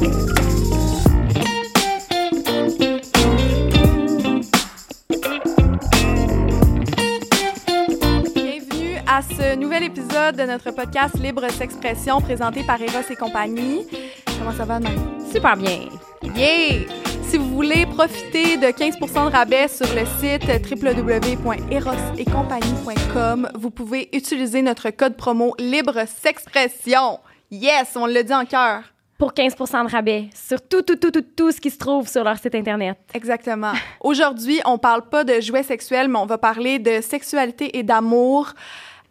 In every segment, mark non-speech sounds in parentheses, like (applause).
Bienvenue à ce nouvel épisode de notre podcast Libre S'expression présenté par Eros et compagnie. Comment ça va, Marie? Super bien. Yeah! Si vous voulez profiter de 15% de rabais sur le site www.erosetcompagnie.com, vous pouvez utiliser notre code promo Libre S'expression. Yes, on l'a dit en cœur. Pour 15 de rabais sur tout, tout, tout, tout, tout ce qui se trouve sur leur site Internet. Exactement. (laughs) Aujourd'hui, on parle pas de jouets sexuels, mais on va parler de sexualité et d'amour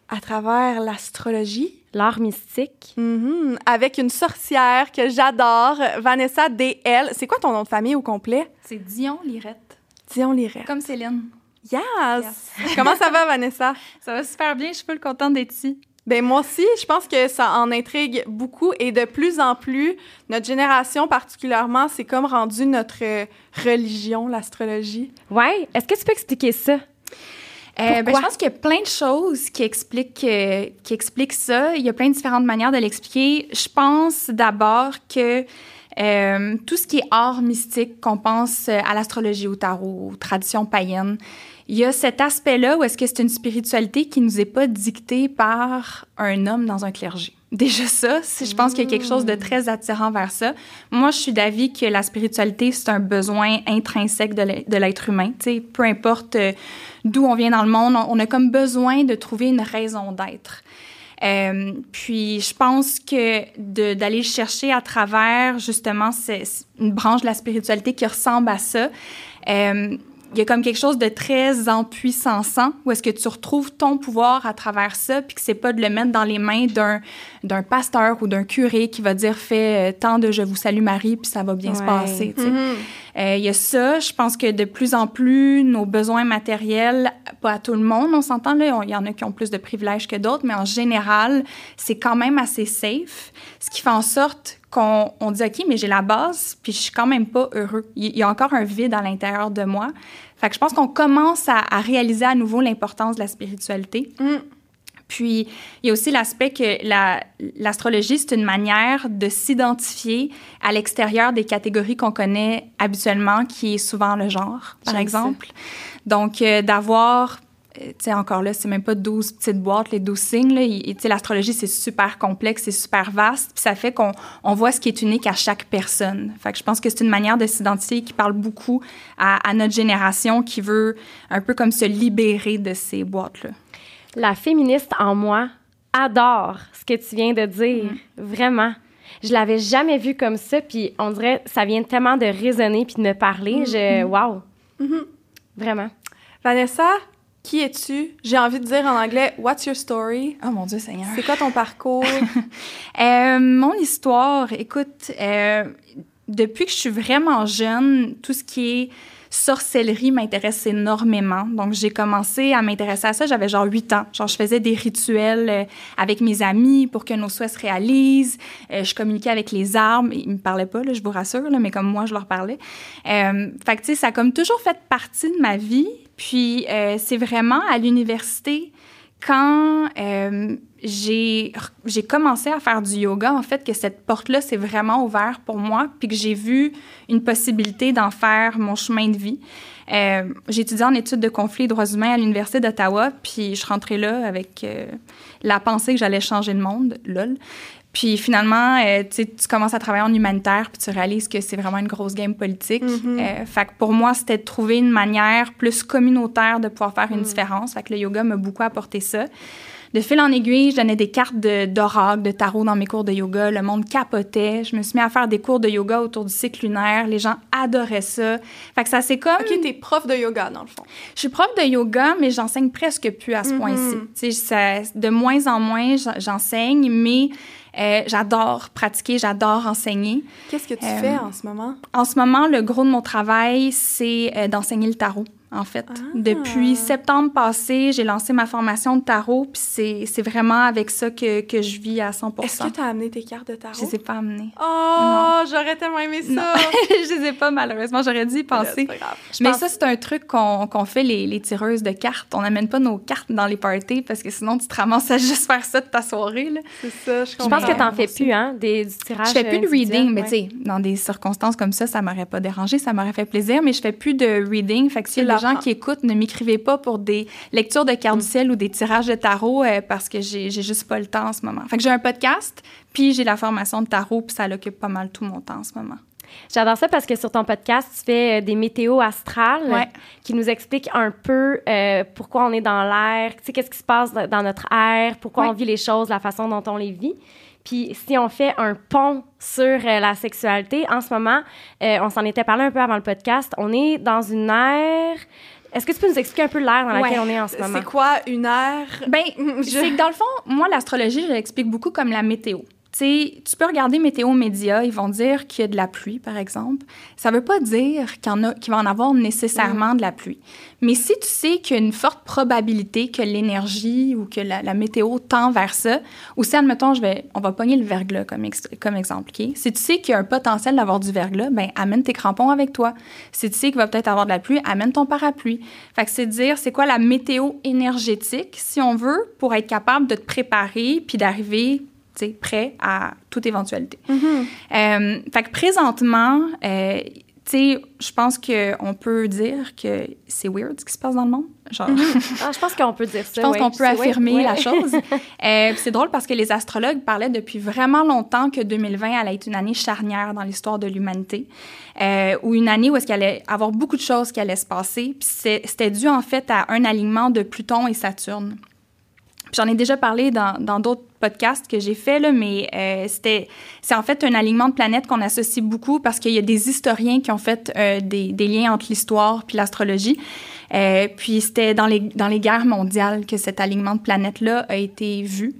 à travers l'astrologie. L'art mystique. Mhm. Avec une sorcière que j'adore, Vanessa D.L. C'est quoi ton nom de famille au complet? C'est Dion Lirette. Dion Lirette. Comme Céline. Yes! Comment ça va, Vanessa? (laughs) Ça va super bien. Je suis full contente d'être ici. Ben moi aussi, je pense que ça en intrigue beaucoup et de plus en plus, notre génération particulièrement, c'est comme rendu notre religion, l'astrologie. Ouais. Est-ce que tu peux expliquer ça? Euh, ben, je pense qu'il y a plein de choses qui expliquent, euh, qui expliquent ça. Il y a plein de différentes manières de l'expliquer. Je pense d'abord que euh, tout ce qui est art mystique, qu'on pense à l'astrologie, au tarot, aux traditions païennes, il y a cet aspect-là où est-ce que c'est une spiritualité qui nous est pas dictée par un homme dans un clergé. (laughs) Déjà ça, je pense qu'il y a quelque chose de très attirant vers ça. Moi, je suis d'avis que la spiritualité, c'est un besoin intrinsèque de l'être humain. sais, peu importe euh, d'où on vient dans le monde, on a comme besoin de trouver une raison d'être. Euh, puis je pense que d'aller chercher à travers justement c'est une branche de la spiritualité qui ressemble à ça, euh, il y a comme quelque chose de très empuissançant où est-ce que tu retrouves ton pouvoir à travers ça, puis que c'est pas de le mettre dans les mains d'un d'un pasteur ou d'un curé qui va dire fais euh, tant de je vous salue Marie puis ça va bien se passer. Mm-hmm. Euh, il y a ça. Je pense que de plus en plus nos besoins matériels, pas à tout le monde, on s'entend là, il y en a qui ont plus de privilèges que d'autres, mais en général c'est quand même assez safe, ce qui fait en sorte qu'on on dit OK, mais j'ai la base, puis je suis quand même pas heureux. Il y a encore un vide à l'intérieur de moi. Fait que je pense qu'on commence à, réaliser à nouveau l'importance de la spiritualité. Mm. Puis, il y a aussi l'aspect que l'astrologie, c'est une manière de s'identifier à l'extérieur des catégories qu'on connaît habituellement, qui est souvent le genre, par exemple. Donc, euh, d'avoir sais, encore là, c'est même pas 12 petites boîtes, les 12 signes. Tu sais, l'astrologie, c'est super complexe, c'est super vaste, puis ça fait qu'on on voit ce qui est unique à chaque personne. Fait que je pense que c'est une manière de s'identifier qui parle beaucoup à, notre génération qui veut un peu comme se libérer de ces boîtes-là. La féministe en moi adore ce que tu viens de dire, mm-hmm. vraiment. Je l'avais jamais vu comme ça, puis on dirait ça vient tellement de résonner puis de me parler. Je, wow, mm-hmm. vraiment. Vanessa, qui es-tu? J'ai envie de dire en anglais, What's your story? Oh mon Dieu Seigneur. C'est quoi ton parcours? (laughs) euh, mon histoire, écoute, euh, depuis que je suis vraiment jeune, tout ce qui est sorcellerie m'intéresse énormément. Donc, j'ai commencé à m'intéresser à ça, j'avais genre 8 ans. Genre, je faisais des rituels euh, avec mes amis pour que nos souhaits se réalisent. Euh, je communiquais avec les arbres. Ils me parlaient pas, là, je vous rassure, là, mais comme moi, je leur parlais. Euh, fait que, tu sais, ça a comme toujours fait partie de ma vie. Puis euh, c'est vraiment à l'université quand euh, j'ai commencé à faire du yoga, en fait, que cette porte-là s'est vraiment ouverte pour moi, puis que j'ai vu une possibilité d'en faire mon chemin de vie. Euh, j'ai étudié en études de conflits et droits humains à l'Université d'Ottawa, puis je rentrais là avec euh, la pensée que j'allais changer le monde, lol. Puis finalement, euh, tu commences à travailler en humanitaire, puis tu réalises que c'est vraiment une grosse game politique. Euh, fait que pour moi, c'était de trouver une manière plus communautaire de pouvoir faire une mm. différence. Fait que le yoga m'a beaucoup apporté ça. De fil en aiguille, je donnais des cartes d'oracle, de, tarot dans mes cours de yoga. Le monde capotait. Je me suis mis à faire des cours de yoga autour du cycle lunaire. Les gens adoraient ça. Fait que ça, c'est comme... OK, t'es prof de yoga, dans le fond. Je suis prof de yoga, mais j'enseigne presque plus à ce mm-hmm. point-ci. De moins en moins, j'enseigne, mais euh, j'adore pratiquer, j'adore enseigner. Qu'est-ce que tu fais euh, en ce moment? En ce moment, le gros de mon travail, c'est euh, d'enseigner le tarot. En fait. Ah. Depuis septembre passé, j'ai lancé ma formation de tarot, puis c'est vraiment avec ça que, que, je vis à 100 Est-ce que tu as amené tes cartes de tarot? Je les ai pas amenées. Oh, j'aurais tellement aimé ça! (laughs) je les ai pas, malheureusement. J'aurais dû y penser. Mais ça, c'est un truc qu'on fait, les, les, tireuses de cartes. On n'amène pas nos cartes dans les parties parce que sinon, tu te ramasses à juste faire ça de ta soirée. C'est ça, je Je pense que tu n'en fais plus, hein, des, du tirage. Je fais plus de reading, mais tu sais, dans des circonstances comme ça, ça m'aurait pas dérangé, ça m'aurait fait plaisir, mais je fais plus de reading. Fait que si les gens qui écoutent, ne m'écrivez pas pour des lectures de cartes du ciel ou des tirages de tarot euh, parce que j'ai juste pas le temps en ce moment. Fait que j'ai un podcast, puis j'ai la formation de tarot, puis ça l'occupe pas mal tout mon temps en ce moment. J'adore ça parce que sur ton podcast, tu fais euh, des météos astrales qui nous expliquent un peu euh, pourquoi on est dans l'air, tu sais, qu'est-ce qui se passe dans notre air, pourquoi on vit les choses, la façon dont on les vit. Puis si on fait un pont sur euh, la sexualité, en ce moment, on s'en était parlé un peu avant le podcast, on est dans une ère est-ce que tu peux nous expliquer un peu l'air dans laquelle on est en ce moment? C'est quoi une ère? Ben, c'est que dans le fond, moi, l'astrologie, je l'explique beaucoup comme la météo tu peux regarder Météo Média, ils vont dire qu'il y a de la pluie, par exemple. Ça ne veut pas dire qu'il, va en avoir nécessairement de la pluie. Mais si tu sais qu'il y a une forte probabilité que l'énergie ou que la, météo tend vers ça, ou si, admettons, je on va pogner le verglas comme, comme exemple? Si tu sais qu'il y a un potentiel d'avoir du verglas, ben amène tes crampons avec toi. Si tu sais qu'il va peut-être avoir de la pluie, amène ton parapluie. Fait que c'est dire, c'est quoi la météo énergétique, si on veut, pour être capable de te préparer puis d'arriver prêt à toute éventualité. Mm-hmm. Euh, fait que présentement, euh, je pense qu'on peut dire que c'est weird ce qui se passe dans le monde. Genre... Mm-hmm. (laughs) Ah, je pense qu'on peut dire ça. Je pense qu'on peut affirmer la chose. (laughs) euh, c'est drôle parce que les astrologues parlaient depuis vraiment longtemps que 2020 allait être une année charnière dans l'histoire de l'humanité, euh, ou une année où est-ce qu'il allait avoir beaucoup de choses qui allaient se passer. Puis c'était dû en fait à un alignement de Pluton et Saturne. J'en ai déjà parlé dans d'autres podcasts que j'ai fait, là, mais euh, c'était, c'est en fait un alignement de planètes qu'on associe beaucoup parce qu'il y a des historiens qui ont fait euh, des, des, liens entre l'histoire puis l'astrologie. Euh, puis c'était dans les, dans les guerres mondiales que cet alignement de planètes-là a été vu.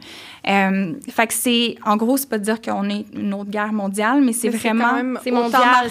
Fait que c'est, en gros, c'est pas dire qu'on est une autre guerre mondiale, mais c'est vraiment... C'est mondial.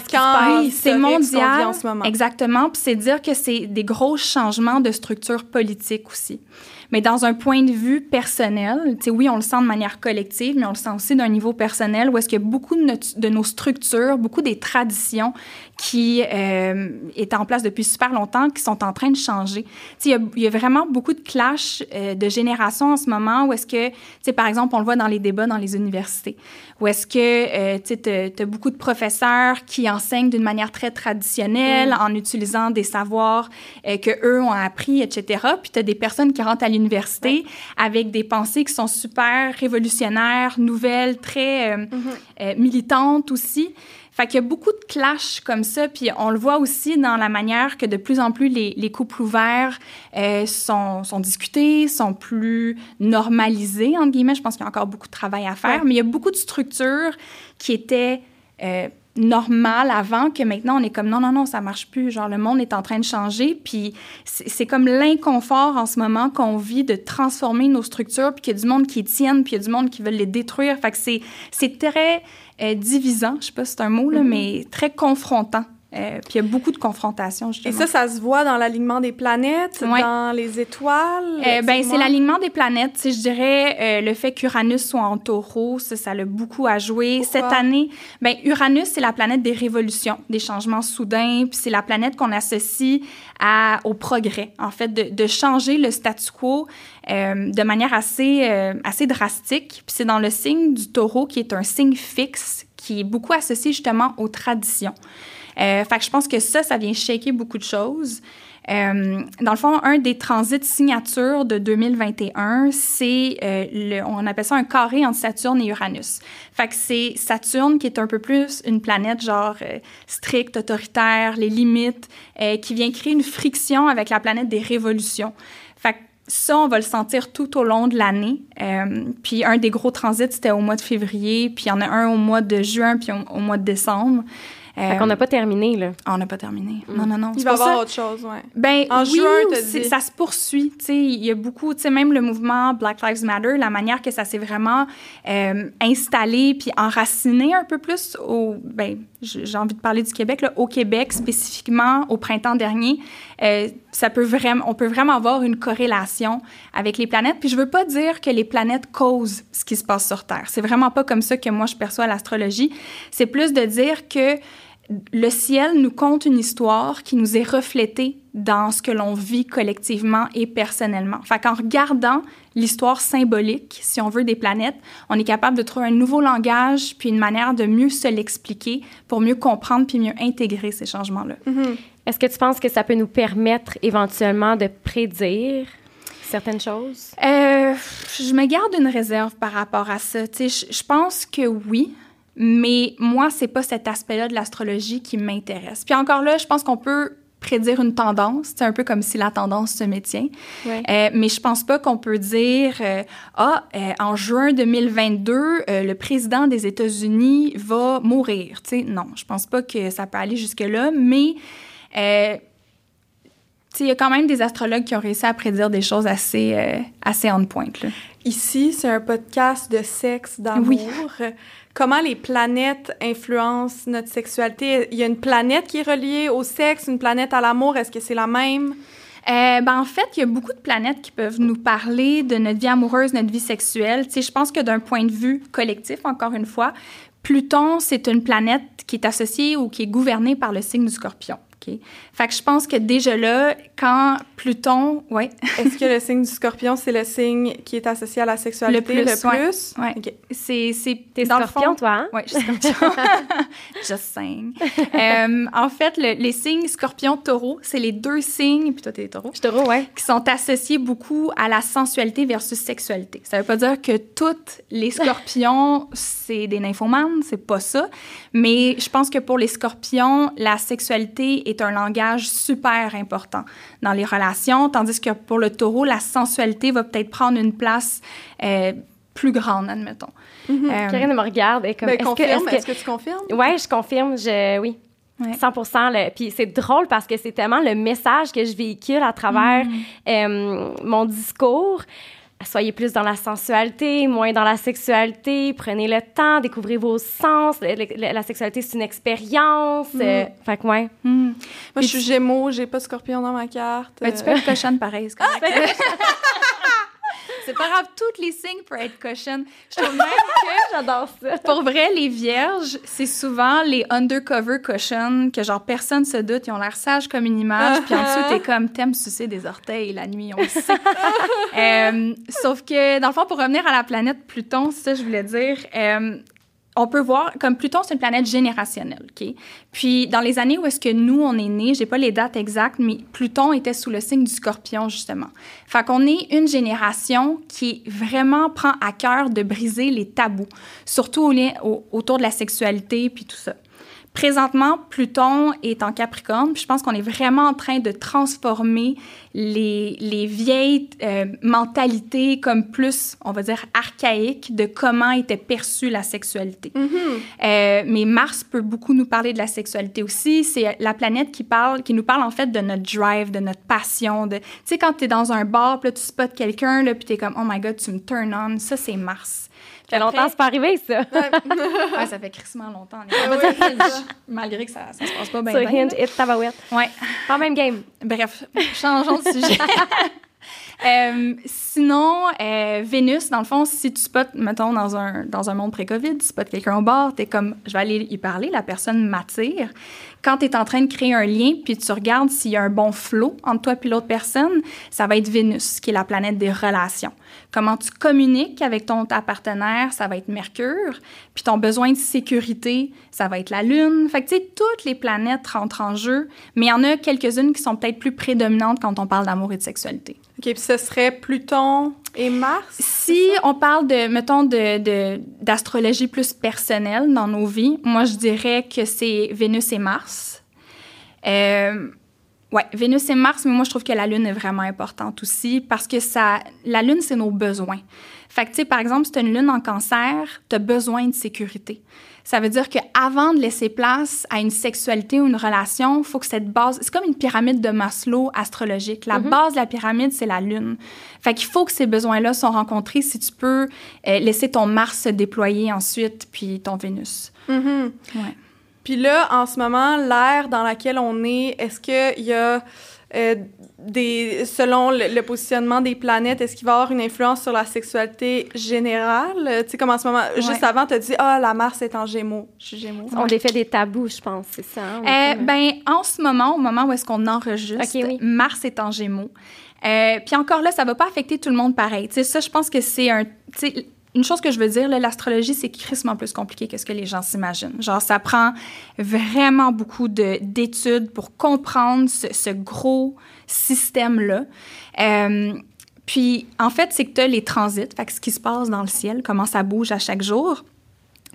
C'est mondial. En ce moment. Exactement. Puis c'est dire que c'est des gros changements de structure politique aussi. Mais dans un point de vue personnel, oui, on le sent de manière collective, mais on le sent aussi d'un niveau personnel où est-ce a beaucoup de, de, nos structures, beaucoup des traditions qui euh, étaient en place depuis super longtemps, qui sont en train de changer. Tu sais, il y, y a vraiment beaucoup de clash euh, de génération en ce moment où est-ce que, tu sais, par exemple, on le voit dans les débats dans les universités, où est-ce que, euh, tu sais, tu as beaucoup de professeurs qui enseignent d'une manière très traditionnelle, mm. en utilisant des savoirs euh, que eux ont appris, etc. Puis tu as des personnes qui rentrent à l'université avec des pensées qui sont super révolutionnaires, nouvelles, très euh, mm-hmm. militantes aussi. Fait qu'il y a beaucoup de clashs comme ça, puis on le voit aussi dans la manière que de plus en plus les, les couples ouverts euh, sont, sont, discutés, sont plus normalisés, entre guillemets. Je pense qu'il y a encore beaucoup de travail à faire, mais il y a beaucoup de structures qui étaient euh, normales avant que maintenant on est comme non, non, non, ça marche plus. Genre, le monde est en train de changer, puis c'est comme l'inconfort en ce moment qu'on vit de transformer nos structures, puis qu'il y a du monde qui tiennent, puis il y a du monde qui veut les détruire. Fait que c'est très euh, divisant, je sais pas si c'est un mot, là, mm-hmm. mais très confrontant. Euh, puis il y a beaucoup de confrontations, justement. Et ça, ça se voit dans l'alignement des planètes, dans les étoiles? Euh, ben, c'est l'alignement des planètes. Je dirais euh, le fait qu'Uranus soit en taureau, ça, ça a beaucoup à jouer. Cette année, ben, Uranus, c'est la planète des révolutions, des changements soudains, puis c'est la planète qu'on associe à, au progrès, en fait, de, de changer le statu quo euh, de manière assez, euh, assez drastique. Puis c'est dans le signe du taureau qui est un signe fixe, qui est beaucoup associé justement aux traditions. Euh, fait que je pense que ça, ça vient shaker beaucoup de choses. Euh, dans le fond, un des transits signatures de 2021, c'est, euh, le, on appelle ça un carré entre Saturne et Uranus. Fait que c'est Saturne qui est un peu plus une planète genre euh, stricte, autoritaire, les limites, euh, qui vient créer une friction avec la planète des révolutions. Fait que ça, on va le sentir tout au long de l'année. Euh, puis un des gros transits, c'était au mois de février, puis il y en a un au mois de juin, puis au mois de décembre. Euh, on n'a pas terminé, là. Ah, on n'a pas terminé. Mm. Non, non, non. Il va y avoir autre chose, ouais. Ben, en oui, juin, ça se poursuit. Tu sais, il y a beaucoup, tu sais, même le mouvement Black Lives Matter, la manière que ça s'est vraiment euh, installé puis enraciné un peu plus au, ben, j'ai envie de parler du Québec, là, au Québec spécifiquement au printemps dernier, euh, ça peut vraiment, on peut vraiment avoir une corrélation avec les planètes. Puis je veux pas dire que les planètes causent ce qui se passe sur Terre. C'est vraiment pas comme ça que moi je perçois l'astrologie. C'est plus de dire que le ciel nous conte une histoire qui nous est reflétée dans ce que l'on vit collectivement et personnellement. Fait qu'en regardant l'histoire symbolique, si on veut, des planètes, on est capable de trouver un nouveau langage puis une manière de mieux se l'expliquer pour mieux comprendre puis mieux intégrer ces changements-là. Mm-hmm. Est-ce que tu penses que ça peut nous permettre éventuellement de prédire certaines choses? Euh, je me garde une réserve par rapport à ça. Je, je pense que oui. Mais moi, c'est pas cet aspect-là de l'astrologie qui m'intéresse. Puis encore là, je pense qu'on peut prédire une tendance. C'est un peu comme si la tendance se maintient. Euh, mais je pense pas qu'on peut dire euh, ah euh, en juin 2022 le président des États-Unis va mourir. Tu sais, non, je pense pas que ça peut aller jusque là. Mais il y a quand même des astrologues qui ont réussi à prédire des choses assez, assez on point. Là. Ici, c'est un podcast de sexe, d'amour. Comment les planètes influencent notre sexualité? Il y a une planète qui est reliée au sexe, une planète à l'amour. Est-ce que c'est la même? Euh, ben, en fait, il y a beaucoup de planètes qui peuvent nous parler de notre vie amoureuse, notre vie sexuelle. Tu sais, je pense que d'un point de vue collectif, encore une fois, Pluton, c'est une planète qui est associée ou qui est gouvernée par le signe du scorpion. Fait que je pense que déjà là, quand Pluton, ouais. (laughs) Est-ce que le signe du Scorpion, c'est le signe qui est associé à la sexualité le plus? Le plus? Ouais. C'est c'est t'es Scorpion, toi hein? Ouais, je suis Scorpion. (laughs) Just saying. euh, en fait, les signes Scorpion, Taureau, c'est les deux signes, puis toi t'es Taureau. Je Taureau, ouais. Qui sont associés beaucoup à la sensualité versus sexualité. Ça veut pas dire que toutes les Scorpions (laughs) c'est des nymphomanes, c'est pas ça, mais je pense que pour les Scorpions, la sexualité est un langage super important dans les relations, tandis que pour le taureau, la sensualité va peut-être prendre une place euh, plus grande, admettons. Mm euh, Karine me regarde et comme. Ben, est-ce que, tu confirmes? Oui, je confirme. Je, oui. 100 Puis c'est drôle parce que c'est tellement le message que je véhicule à travers mhm. euh, mon discours soyez plus dans la sensualité, moins dans la sexualité, prenez le temps, découvrez vos sens. La, sexualité, c'est une expérience. Mm. Euh, fait que, ouais. Mm. Moi, je suis Gémeaux, j'ai pas de scorpion dans ma carte. Ben, tu peux être cochonne pareil, C'est (laughs) pas grave, toutes les signes peuvent être cochonnes. Je trouve même que. (laughs) J'adore ça. Pour vrai, les vierges, c'est souvent les undercover cochonnes que, genre, personne se doute. Ils ont l'air sages comme une image. Puis en dessous, t'es comme, t'aimes sucer des orteils la nuit, on le sait. (laughs) Euh, sauf que, dans le fond, pour revenir à la planète Pluton, ça, je voulais dire, euh, on peut voir, comme Pluton, c'est une planète générationnelle, OK? Puis, dans les années où est-ce que nous, on est nés, j'ai pas les dates exactes, mais Pluton était sous le signe du scorpion, justement. Fait qu'on est une génération qui vraiment prend à cœur de briser les tabous, surtout au, autour de la sexualité, puis tout ça. Présentement, Pluton est en Capricorne, puis je pense qu'on est vraiment en train de transformer les, les vieilles euh, mentalités comme plus, on va dire, archaïques de comment était perçue la sexualité. Mm-hmm. euh, mais Mars peut beaucoup nous parler de la sexualité aussi. C'est la planète qui parle, qui nous parle en fait de notre drive, de notre passion. Tu sais, quand tu es dans un bar, puis là, tu spots quelqu'un, puis tu es comme, oh my god, tu me turn on. Ça, c'est Mars. Ça fait longtemps, c'est pas arrivé, ça. ouais, (laughs) ça fait crissement longtemps. (laughs) Malgré que ça, ça se passe pas bien. Sur Hint, It, Tabarouette. Ouais. Pas même game. Bref, changeons de sujet. (laughs) Euh, sinon, euh, Vénus, dans le fond, si tu spots, mettons, dans un, dans un monde pré-COVID, tu spots quelqu'un au bord, tu es comme, je vais aller y parler, la personne m'attire. Quand tu es en train de créer un lien, puis tu regardes s'il y a un bon flow entre toi et l'autre personne, ça va être Vénus, qui est la planète des relations. Comment tu communiques avec ton ta partenaire, ça va être Mercure. Puis ton besoin de sécurité, ça va être la Lune. Fait que, tu sais, toutes les planètes rentrent en jeu, mais il y en a quelques-unes qui sont peut-être plus prédominantes quand on parle d'amour et de sexualité. OK, puis ce serait Pluton et Mars? Si on parle de, mettons, de, d'astrologie plus personnelle dans nos vies, moi, je dirais que c'est Vénus et Mars. Euh, oui, Vénus et Mars, mais moi, je trouve que la Lune est vraiment importante aussi parce que ça, la Lune, c'est nos besoins. Fait que, tu sais, par exemple, si tu as une Lune en cancer, tu as besoin de sécurité. Ça veut dire qu'avant de laisser place à une sexualité ou une relation, il faut que cette base. C'est comme une pyramide de Maslow astrologique. La mm-hmm. base de la pyramide, c'est la Lune. Fait qu'il faut que ces besoins-là soient rencontrés si tu peux euh, laisser ton Mars se déployer ensuite, puis ton Vénus. Mm-hmm. Ouais. Puis là, en ce moment, l'ère dans laquelle on est, est-ce qu'il y a euh, des, selon le, positionnement des planètes, est-ce qu'il va y avoir une influence sur la sexualité générale? Tu sais, comme en ce moment, juste avant, tu as dit, ah, la Mars est en Gémeaux. Je suis Gémeaux. On défait des tabous, je pense, c'est ça? Hein? Euh, ben, en ce moment, au moment où est-ce qu'on enregistre, Mars est en Gémeaux. Euh, puis encore là, ça va pas affecter tout le monde pareil. Tu sais, ça, je pense que c'est un une chose que je veux dire, l'astrologie, c'est crissement plus compliqué que ce que les gens s'imaginent. Genre, ça prend vraiment beaucoup d'études pour comprendre ce, gros système-là. Euh, puis, en fait, c'est que tu as les transits, fait que ce qui se passe dans le ciel, comment ça bouge à chaque jour.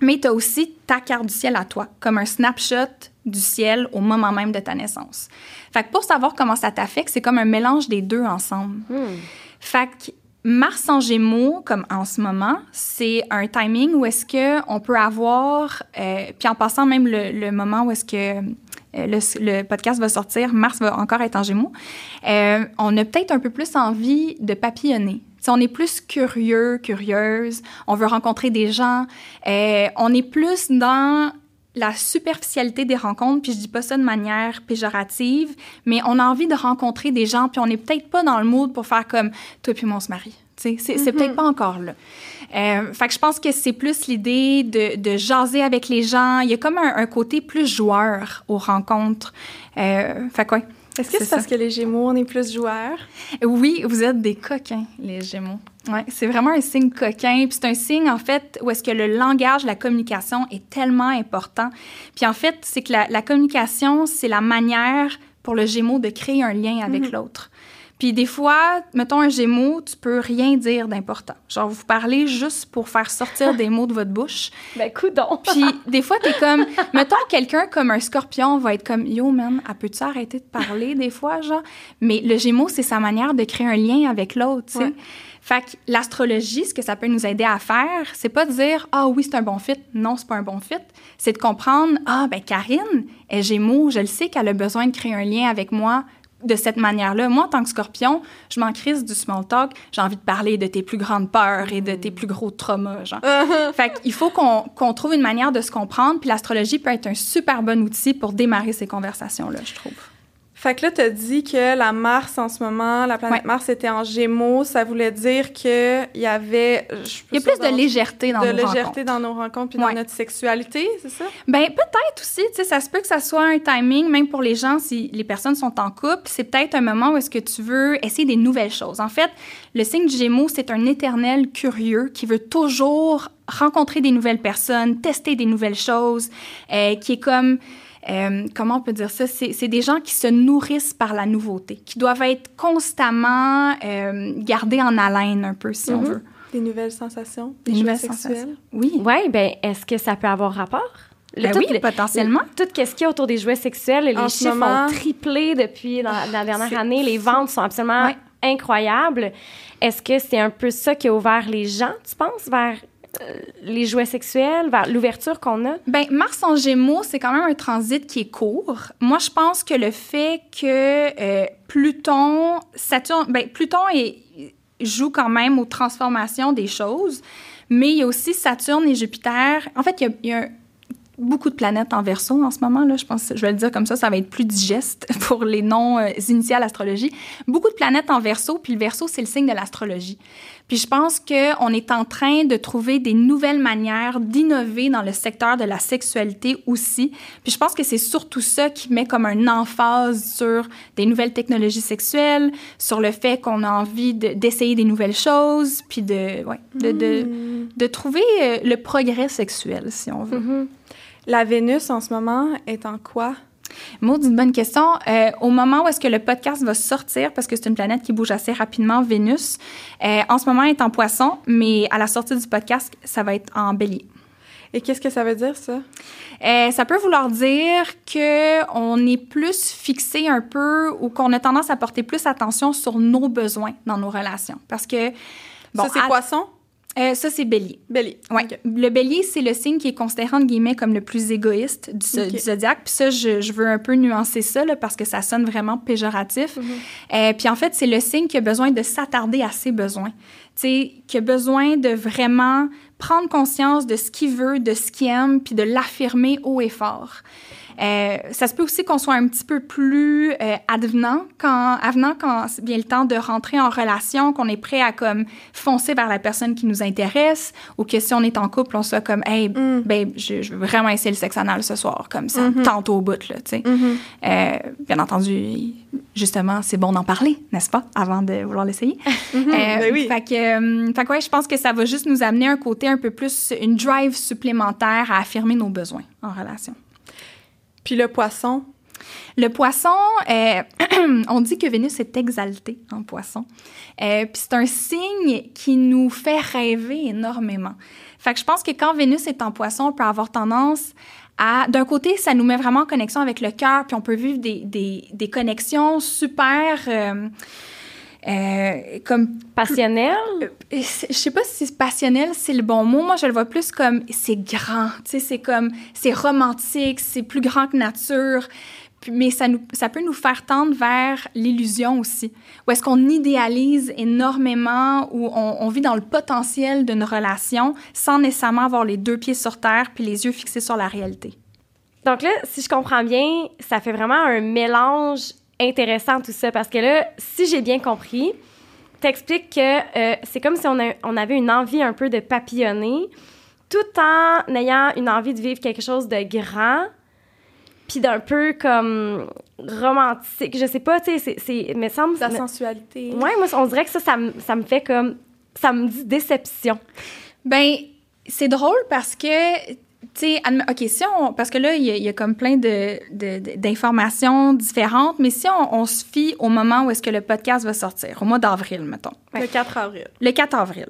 Mais tu as aussi ta carte du ciel à toi, comme un snapshot du ciel au moment même de ta naissance. Fait que pour savoir comment ça t'affecte, c'est comme un mélange des deux ensemble. Hmm. Fait que Mars en Gémeaux, comme en ce moment, c'est un timing où est-ce que on peut avoir, euh, puis en passant même le, moment où est-ce que euh, le, podcast va sortir, Mars va encore être en Gémeaux, euh, on a peut-être un peu plus envie de papillonner. on est plus curieux, curieuse, on veut rencontrer des gens, on est plus dans la superficialité des rencontres, puis je dis pas ça de manière péjorative, mais on a envie de rencontrer des gens, puis on n'est peut-être pas dans le mood pour faire comme toi puis moi on se marie. C'est mm peut-être pas encore là. Euh, fait que je pense que c'est plus l'idée de, de, jaser avec les gens. Il y a comme un, côté plus joueur aux rencontres. Euh, fait quoi? Est-ce que c'est parce que les Gémeaux, on est plus joueurs? Oui, vous êtes des coquins, les Gémeaux. Ouais, c'est vraiment un signe coquin. Puis c'est un signe, en fait, où est-ce que le langage, la communication est tellement important. Puis en fait, c'est que la, la communication, c'est la manière pour le Gémeaux de créer un lien avec mhm. l'autre. Puis des fois, mettons un gémeau, tu peux rien dire d'important. Genre, vous parlez juste pour faire sortir des mots de votre bouche. (laughs) Ben, coudon! Puis des fois, t'es comme... mettons, quelqu'un comme un scorpion va être comme « Yo, man, peux-tu arrêter de parler des fois, genre? » Mais le gémeau, c'est sa manière de créer un lien avec l'autre, tu sais. Fait que l'astrologie, ce que ça peut nous aider à faire, c'est pas de dire ah oui c'est un bon fit, non c'est pas un bon fit, c'est de comprendre ah ben Karine est Gémeaux, je le sais qu'elle a besoin de créer un lien avec moi de cette manière-là. Moi, en tant que scorpion, je m'en crise du small talk. J'ai envie de parler de tes plus grandes peurs et de tes plus gros traumas, genre. Uh-huh. fait qu'il faut qu'on trouve une manière de se comprendre, puis l'astrologie peut être un super bon outil pour démarrer ces conversations-là, je trouve. Fait que là, tu as dit que la Mars, en ce moment, la planète Mars était en Gémeaux. Ça voulait dire qu'il y avait... Il y a plus de légèreté dans nos rencontres. De légèreté dans nos rencontres puis dans notre sexualité, c'est ça? Ben peut-être aussi. Tu sais, ça se peut que ça soit un timing, même pour les gens, si les personnes sont en couple, c'est peut-être un moment où est-ce que tu veux essayer des nouvelles choses. En fait, le signe du Gémeaux, c'est un éternel curieux qui veut toujours rencontrer des nouvelles personnes, tester des nouvelles choses, euh, qui est comme euh, comment on peut dire ça? C'est des gens qui se nourrissent par la nouveauté, qui doivent être constamment euh, gardés en haleine un peu, si on mhm. veut. Des nouvelles sensations, des, nouvelles sexuelles? Oui. Oui, ben est-ce que ça peut avoir rapport? Ben oui, potentiellement. tout ce qu'il y a autour des jouets sexuels, les chiffres ont triplé depuis la, dernière année. Les ventes sont absolument incroyables. Est-ce que c'est un peu ça qui a ouvert les gens, tu penses, vers les jouets sexuels, l'ouverture qu'on a? Ben Mars en Gémeaux, c'est quand même un transit qui est court. Moi, je pense que le fait que euh, Pluton, Saturne, ben Pluton joue quand même aux transformations des choses, mais il y a aussi Saturne et Jupiter. En fait, il y a, beaucoup de planètes en verso en ce moment. Là, je pense, je vais le dire comme ça, ça va être plus digeste (laughs) pour les noms euh, initiés à l'astrologie. Beaucoup de planètes en verso, puis le verso, c'est le signe de l'astrologie. Puis je pense qu'on est en train de trouver des nouvelles manières d'innover dans le secteur de la sexualité aussi. Puis je pense que c'est surtout ça qui met comme un emphase sur des nouvelles technologies sexuelles, sur le fait qu'on a envie d'essayer des nouvelles choses, puis de, ouais, de, de, hmm. de, trouver euh, le progrès sexuel, si on veut. Mm-hmm. La Vénus en ce moment est en quoi? Maud, une bonne question. Euh, au moment où est-ce que le podcast va sortir, parce que c'est une planète qui bouge assez rapidement, Vénus, euh, en ce moment, elle est en poisson, mais à la sortie du podcast, ça va être en bélier. Et qu'est-ce que ça veut dire, ça? Euh, ça peut vouloir dire qu'on est plus fixé un peu ou qu'on a tendance à porter plus attention sur nos besoins dans nos relations. Parce que... Bon, ça, c'est poisson? Euh, ça, c'est bélier. Bélier. Ouais. Ok. Le bélier, c'est le signe qui est considéré, entre guillemets, comme le plus égoïste du, zo- Ok. du zodiaque. Puis ça, je, je veux un peu nuancer ça, là, parce que ça sonne vraiment péjoratif. Euh, puis en fait, c'est le signe qui a besoin de s'attarder à ses besoins. Tu sais, qui a besoin de vraiment prendre conscience de ce qu'il veut, de ce qu'il aime, puis de l'affirmer haut et fort. Euh, ça se peut aussi qu'on soit un petit peu plus euh, advenant quand, avenant quand vient le temps de rentrer en relation, qu'on est prêt à comme foncer vers la personne qui nous intéresse, ou que si on est en couple, on soit comme, hey, Mm. babe, je, je veux vraiment essayer le sexe anal ce soir, comme ça, Mhm. tente au bout, là, tu sais. Mhm. Euh, bien entendu, justement, c'est bon d'en parler, n'est-ce pas, avant de vouloir l'essayer? (laughs) Ben oui. Fait que, fait que ouais, je pense que ça va juste nous amener un côté un peu plus, une drive supplémentaire à affirmer nos besoins en relation. Puis le poisson? Le poisson, euh, (clears throat) on dit que Vénus est exaltée en poisson. Euh, Puis c'est un signe qui nous fait rêver énormément. Fait que je pense que quand Vénus est en poisson, on peut avoir tendance à... D'un côté, ça nous met vraiment en connexion avec le cœur, puis on peut vivre des, des, des connexions super... euh, euh, comme Euh, Passionnel? je sais pas si passionnel, c'est le bon mot. Moi, je le vois plus comme c'est grand. Tu sais, c'est comme c'est romantique, c'est plus grand que nature. Puis- Mais ça, nous, ça peut nous faire tendre vers l'illusion aussi. Où est-ce qu'on idéalise énormément, où on, on vit dans le potentiel d'une relation sans nécessairement avoir les deux pieds sur terre puis les yeux fixés sur la réalité. Donc là, si je comprends bien, ça fait vraiment un mélange intéressant tout ça parce que là, si j'ai bien compris, t'expliques que euh, c'est comme si on, a- on avait une envie un peu de papillonner tout en ayant une envie de vivre quelque chose de grand puis d'un peu comme romantique. Je sais pas, tu sais, c'est- c'est... Mais ça me... La sensualité. Ouais, moi, on dirait que ça, ça me fait comme... Ça me dit déception. Ben, c'est drôle parce que, tu sais, OK, si on. Parce que là, il y, a- il y a comme plein de, de- de- d'informations différentes, mais si on, on se fie au moment où est-ce que le podcast va sortir, au mois d'avril, mettons, Le 4 avril. le 4 avril,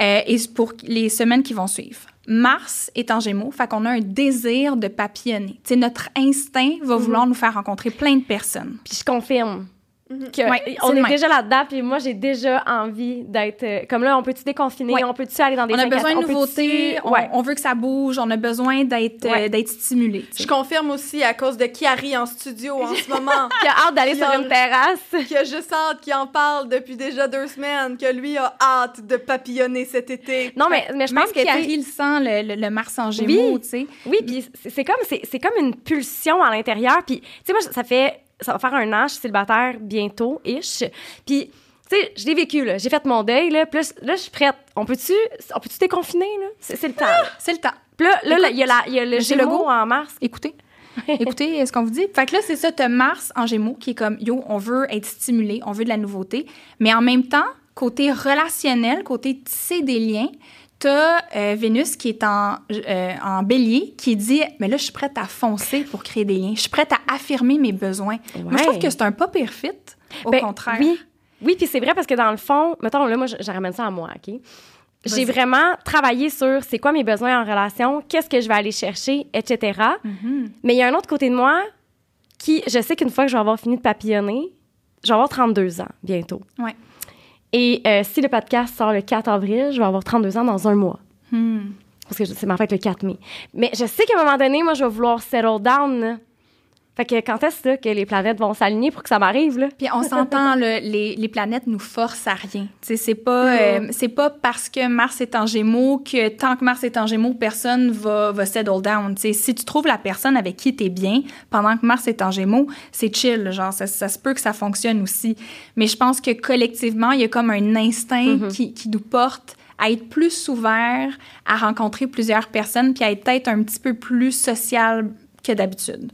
euh, et pour les semaines qui vont suivre. Mars est en Gémeaux, fait qu'on a un désir de papillonner. Tu sais, notre instinct va vouloir nous faire rencontrer plein de personnes. Puis je confirme que Ouais, c'est on est déjà là-dedans, puis moi, j'ai déjà envie d'être... euh, comme là, on peut-tu déconfiner? Ouais. On peut-tu aller dans des On a besoin de nouveautés, on, Ouais. on veut que ça bouge, on a besoin d'être, euh, d'être stimulé. tu sais. Je confirme aussi à cause de Kiari en studio en ce moment. (laughs) Qui a hâte d'aller sur une terrasse. (laughs) qui a juste hâte, qui en parle depuis déjà deux semaines, que lui a hâte de papillonner cet été. Non, mais, mais je Même pense que... Carrie le sent, le, le, le Mars en Gémeaux, Oui. tu sais. Oui, puis c'est- comme, c'est c'est comme une pulsion à l'intérieur. Puis, tu sais, moi, ça fait... Ça va faire un an, je suis célibataire bientôt, ish. Puis, tu sais, je l'ai vécu, là. J'ai fait mon deuil, là. Puis là, là, je suis prête. On peut-tu on peut déconfiner, là? C'est le temps. là. C'est le temps. Puis là, là, il y a, la- il y a le. Gémeaux en mars. Écoutez. (laughs) Écoutez ce qu'on vous dit. Fait que là, c'est ça, t'as Mars en Gémeaux qui est comme, yo, on veut être stimulé, on veut de la nouveauté. Mais en même temps, côté relationnel, côté tisser des liens, t'as euh, Vénus qui est en, euh, en bélier qui dit, mais là, je suis prête à foncer pour créer des liens. Je suis prête à affirmer mes besoins. Moi, je trouve que c'est un pas pire fit, au Ben, contraire. Oui. Oui, puis c'est vrai parce que dans le fond, mettons, là, moi, je, je ramène ça à moi, OK? J'ai vraiment travaillé sur c'est quoi mes besoins en relation, qu'est-ce que je vais aller chercher, etc. Mhm. Mais il y a un autre côté de moi qui, je sais qu'une fois que je vais avoir fini de papillonner, je vais avoir 32 ans bientôt. Ouais. Et euh, si le podcast sort le 4 avril, je vais avoir 32 ans dans un mois. Hmm. Parce que c'est ma fête le 4 mai. Mais je sais qu'à un moment donné, moi, je vais vouloir settle down. Fait que quand est-ce là, que les planètes vont s'aligner pour que ça m'arrive, là? Puis on (laughs) s'entend, les, les planètes nous forcent à rien. Tu c'est pas, euh, c'est pas parce que Mars est en Gémeaux que tant que Mars est en Gémeaux, personne va, va settle down. Tu si tu trouves la personne avec qui t'es bien pendant que Mars est en Gémeaux, c'est chill. Genre, ça, ça se peut que ça fonctionne aussi. Mais je pense que collectivement, il y a comme un instinct qui, qui nous porte à être plus ouvert, à rencontrer plusieurs personnes, puis à être peut-être un petit peu plus social que d'habitude.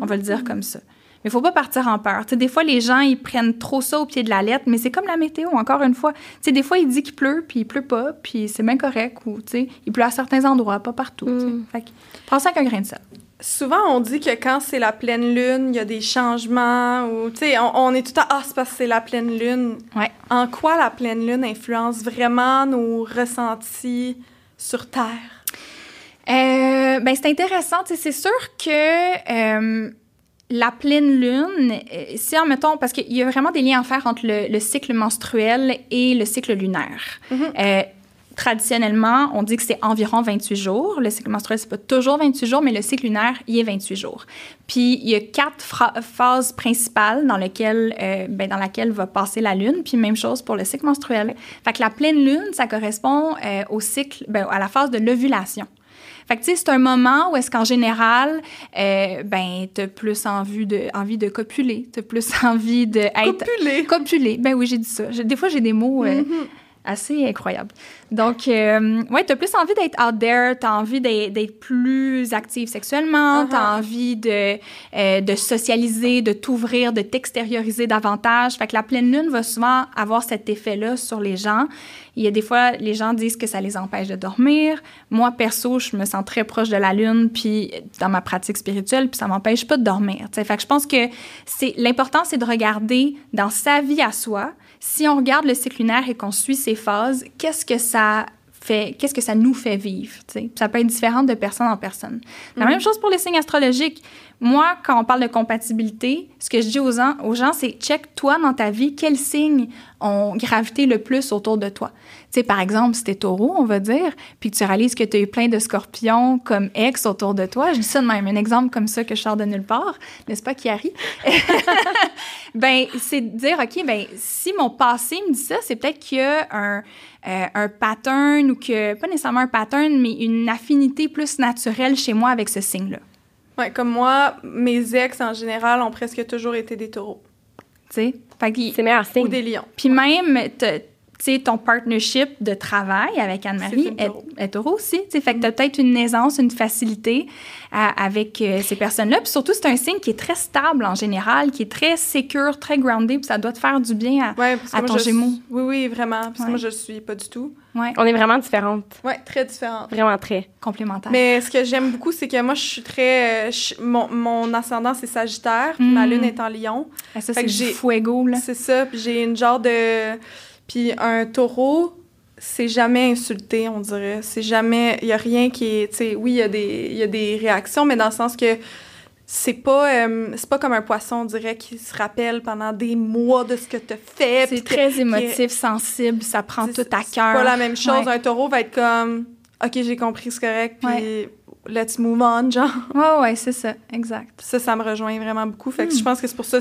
On va le dire comme ça. Mais il faut pas partir en peur. Tu sais, des fois, les gens, ils prennent trop ça au pied de la lettre, mais c'est comme la météo, encore une fois. Tu sais, des fois, il dit qu'il pleut, puis il pleut pas, puis c'est bien correct. Ou, tu sais, il pleut à certains endroits, pas partout. Mm. Fait que, prends ça avec un grain de sel. Souvent, on dit que quand c'est la pleine lune, il y a des changements ou, tu sais, on, on est tout le temps, ah, c'est parce que c'est la pleine lune. Ouais. En quoi la pleine lune influence vraiment nos ressentis sur Terre? Euh, ben, c'est intéressant. C'est sûr que euh, la pleine lune, euh, si, mettons, parce qu'il y a vraiment des liens à faire entre le, le cycle menstruel et le cycle lunaire. Mhm. Euh, traditionnellement, on dit que c'est environ 28 jours. Le cycle menstruel, c'est pas toujours 28 jours, mais le cycle lunaire, il est 28 jours. Puis, il y a quatre phases principales dans lesquelles, euh, ben, dans laquelle va passer la lune. Puis, même chose pour le cycle menstruel. Fait que la pleine lune, ça correspond euh, au cycle, ben, à la phase de l'ovulation. Fait que, tu sais, c'est un moment où est-ce qu'en général, euh, ben, t'as plus envie de, envie de copuler, t'as plus (laughs) envie de être... Copuler? Copuler, ben oui, j'ai dit ça. Des fois, j'ai des mots... Euh, mm-hmm assez incroyable. Donc, euh, ouais, tu as plus envie d'être out there, tu as envie d'être plus active sexuellement, tu as uh-huh. envie de, euh, de socialiser, de t'ouvrir, de t'extérioriser davantage. Fait que la pleine lune va souvent avoir cet effet-là sur les gens. Il y a des fois, les gens disent que ça les empêche de dormir. Moi, perso, je me sens très proche de la lune, puis dans ma pratique spirituelle, puis ça m'empêche pas de dormir. T'sais. Fait que je pense que c'est l'important, c'est de regarder dans sa vie à soi, si on regarde le cycle lunaire et qu'on suit ces phases, qu'est-ce que ça fait, qu'est-ce que ça nous fait vivre? Ça peut être différent de personne en personne. La mhm. même chose pour les signes astrologiques. Moi, quand on parle de compatibilité, ce que je dis aux gens, aux gens c'est check toi dans ta vie, quels signes ont gravité le plus autour de toi. Tu sais, par exemple, si t'es taureau, on va dire, puis que tu réalises que tu as eu plein de scorpions comme ex autour de toi, je dis ça de même, un exemple comme ça que je sors de nulle part, n'est-ce pas, Kiari? (laughs) ben, c'est de dire, OK, ben, si mon passé me dit ça, c'est peut-être qu'il y a un, euh, un pattern ou que, pas nécessairement un pattern, mais une affinité plus naturelle chez moi avec ce signe-là. Ouais, comme moi, mes ex en général ont presque toujours été des taureaux. Tu sais? C'est meilleur signe. Ou des lions. Puis même, sais, ton partnership de travail avec Anne-Marie est, taureau aussi. Fait que tu as peut-être une aisance, une facilité avec euh, ces personnes-là. Puis surtout, c'est un signe qui est très stable en général, qui est très secure, très grounded, puis ça doit te faire du bien à, ton gémeau. Oui, oui, vraiment. Parce que moi, je suis pas du tout. Ouais. On est vraiment différentes. Oui, très différentes. Vraiment très. Complémentaires. Mais ce que j'aime beaucoup, c'est que moi, je suis très... Euh, mon, mon, ascendant, c'est Sagittaire, puis ma mm. lune est en Lion. Ah, ça, c'est du fuego, là. C'est ça, puis j'ai une genre de puis un taureau, c'est jamais insulté, on dirait. C'est jamais. Il y a rien qui est. Tu sais, oui, il y, a des, y a des réactions, mais dans le sens que c'est pas euh, c'est pas comme un poisson on dirait qui se rappelle pendant des mois de ce que tu fait c'est très émotif sensible ça prend tout à cœur c'est pas la même chose un taureau va être comme ok j'ai compris c'est correct puis let's move on, genre. Ouais, ouais, c'est ça, exact. Ça, ça me rejoint vraiment beaucoup. Fait que je hmm. pense que c'est pour ça,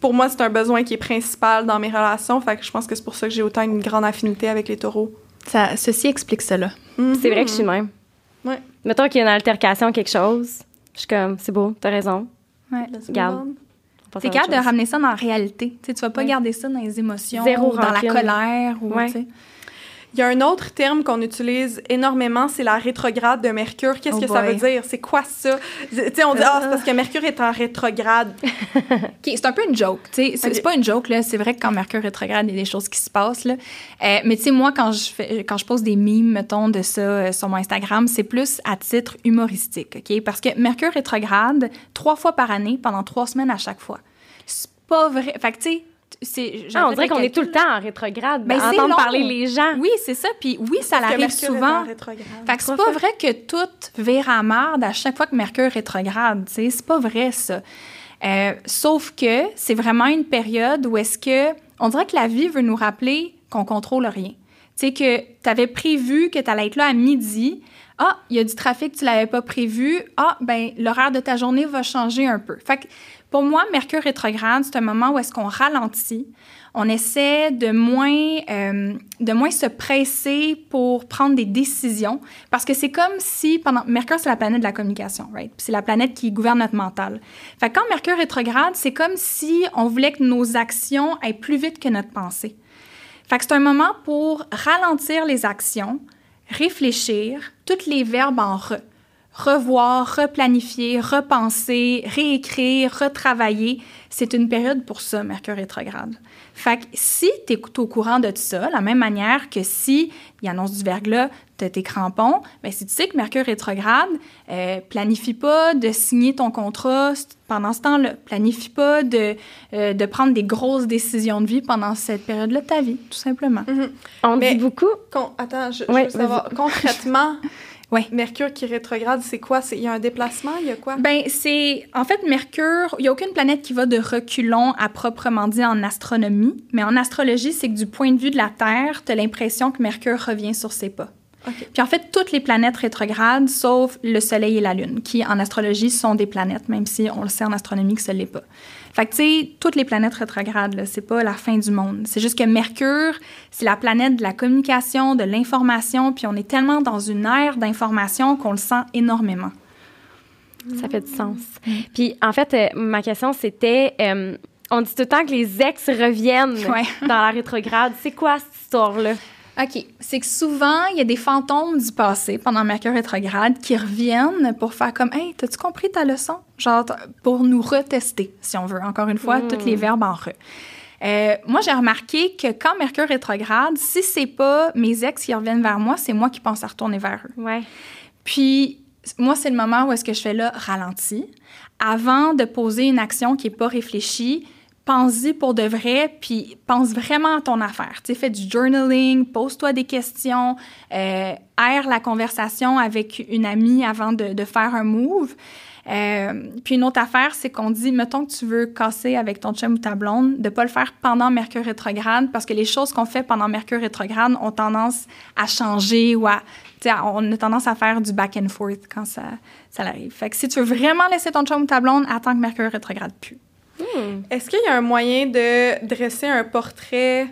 pour moi, c'est un besoin qui est principal dans mes relations. Fait que je pense que c'est pour ça que j'ai autant une grande affinité avec les taureaux. Ça, ceci explique cela. Mm-hmm. C'est vrai que je suis même. Ouais. Mettons qu'il y a une altercation, quelque chose, je suis comme, c'est beau, t'as raison. Ouais. Garde. T'es capable de ramener ça dans la réalité. Tu, sais, tu vas pas garder ça dans les émotions, ou dans la colère. Ou, il y a un autre terme qu'on utilise énormément, c'est la rétrograde de Mercure. Qu'est-ce oh que ça veut dire? C'est quoi ça? Tu sais, on dit, ah, c'est parce que Mercure est en rétrograde. (laughs) c'est un peu une joke. Tu sais, c'est pas une joke, là. C'est vrai que quand Mercure rétrograde, il y a des choses qui se passent, là. Euh, mais tu sais, moi, quand je, fais, quand je pose des mimes, mettons, de ça euh, sur mon Instagram, c'est plus à titre humoristique, OK? Parce que Mercure rétrograde trois fois par année pendant trois semaines à chaque fois. C'est pas vrai. Fait que, tu sais, ah, on dirait qu'on est tout le temps en rétrograde, ben, entendre parler les gens. Oui, c'est ça. Puis oui, ça l'arrive souvent. Fait que c'est pas vrai que tout vire à marde à chaque fois que Mercure rétrograde. C'est pas vrai, ça. Euh, sauf que c'est vraiment une période où est-ce que on dirait que la vie veut nous rappeler qu'on contrôle rien. Tu sais, que tu avais prévu que tu allais être là à midi. Ah, il y a du trafic, tu l'avais pas prévu. Ah, ben l'horaire de ta journée va changer un peu. Fait que pour moi, Mercure rétrograde, c'est un moment où est-ce qu'on ralentit, on essaie de moins, euh, de moins se presser pour prendre des décisions, parce que c'est comme si, pendant Mercure, c'est la planète de la communication, right? C'est la planète qui gouverne notre mental. Fait que quand Mercure rétrograde, c'est comme si on voulait que nos actions aillent plus vite que notre pensée. Fait que c'est un moment pour ralentir les actions, réfléchir, toutes les verbes en re revoir, replanifier, repenser, réécrire, retravailler. C'est une période pour ça, Mercure rétrograde. Fait que si tu es au courant de tout ça, la même manière que si il annonce du verglas, tu tes crampons, bien, si tu sais que Mercure rétrograde, euh, planifie pas de signer ton contrat pendant ce temps-là. Planifie pas de, euh, de prendre des grosses décisions de vie pendant cette période-là de ta vie, tout simplement. Mm-hmm. On dit beaucoup. attends, je, veux savoir, concrètement, (laughs) Ouais. Mercure qui rétrograde, c'est quoi? Il y a un déplacement? Il y a quoi? Ben, c'est. En fait, Mercure, il n'y a aucune planète qui va de reculons à proprement dit en astronomie, mais en astrologie, c'est que du point de vue de la Terre, tu as l'impression que Mercure revient sur ses pas. Puis en fait, toutes les planètes rétrogrades, sauf le Soleil et la Lune, qui en astrologie sont des planètes, même si on le sait en astronomie que ce l'est pas. Fait que, tu sais, toutes les planètes rétrogrades, c'est pas la fin du monde. C'est juste que Mercure, c'est la planète de la communication, de l'information, puis on est tellement dans une ère d'information qu'on le sent énormément. Ça fait du sens. Puis, en fait, euh, ma question, c'était euh, on dit tout le temps que les ex reviennent dans la rétrograde. C'est quoi cette histoire-là? OK. C'est que souvent, il y a des fantômes du passé pendant Mercure rétrograde qui reviennent pour faire comme Hey, t'as-tu compris ta leçon? Genre, pour nous retester, si on veut. Encore une fois, tous les verbes en re. Euh, moi, j'ai remarqué que quand Mercure rétrograde, si c'est pas mes ex qui reviennent vers moi, c'est moi qui pense à retourner vers eux. Ouais. Puis, moi, c'est le moment où est-ce que je fais là, ralenti. Avant de poser une action qui n'est pas réfléchie, pense-y pour de vrai, puis pense vraiment à ton affaire. Tu fais du journaling, pose-toi des questions, euh, aère la conversation avec une amie avant de, de faire un move. Euh, puis une autre affaire, c'est qu'on dit, mettons que tu veux casser avec ton chum ou ta blonde, de pas le faire pendant Mercure rétrograde, parce que les choses qu'on fait pendant Mercure rétrograde ont tendance à changer ou à... On a tendance à faire du back and forth quand ça, ça arrive. Fait que si tu veux vraiment laisser ton chum ou ta blonde, attends que Mercure rétrograde plus. Hmm. Est-ce qu'il y a un moyen de dresser un portrait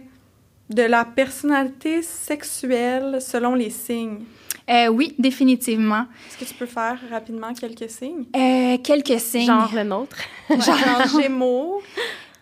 de la personnalité sexuelle selon les signes? Euh, oui, définitivement. Est-ce que tu peux faire rapidement quelques signes? Euh, quelques signes. Genre le nôtre. Genre Gémeaux.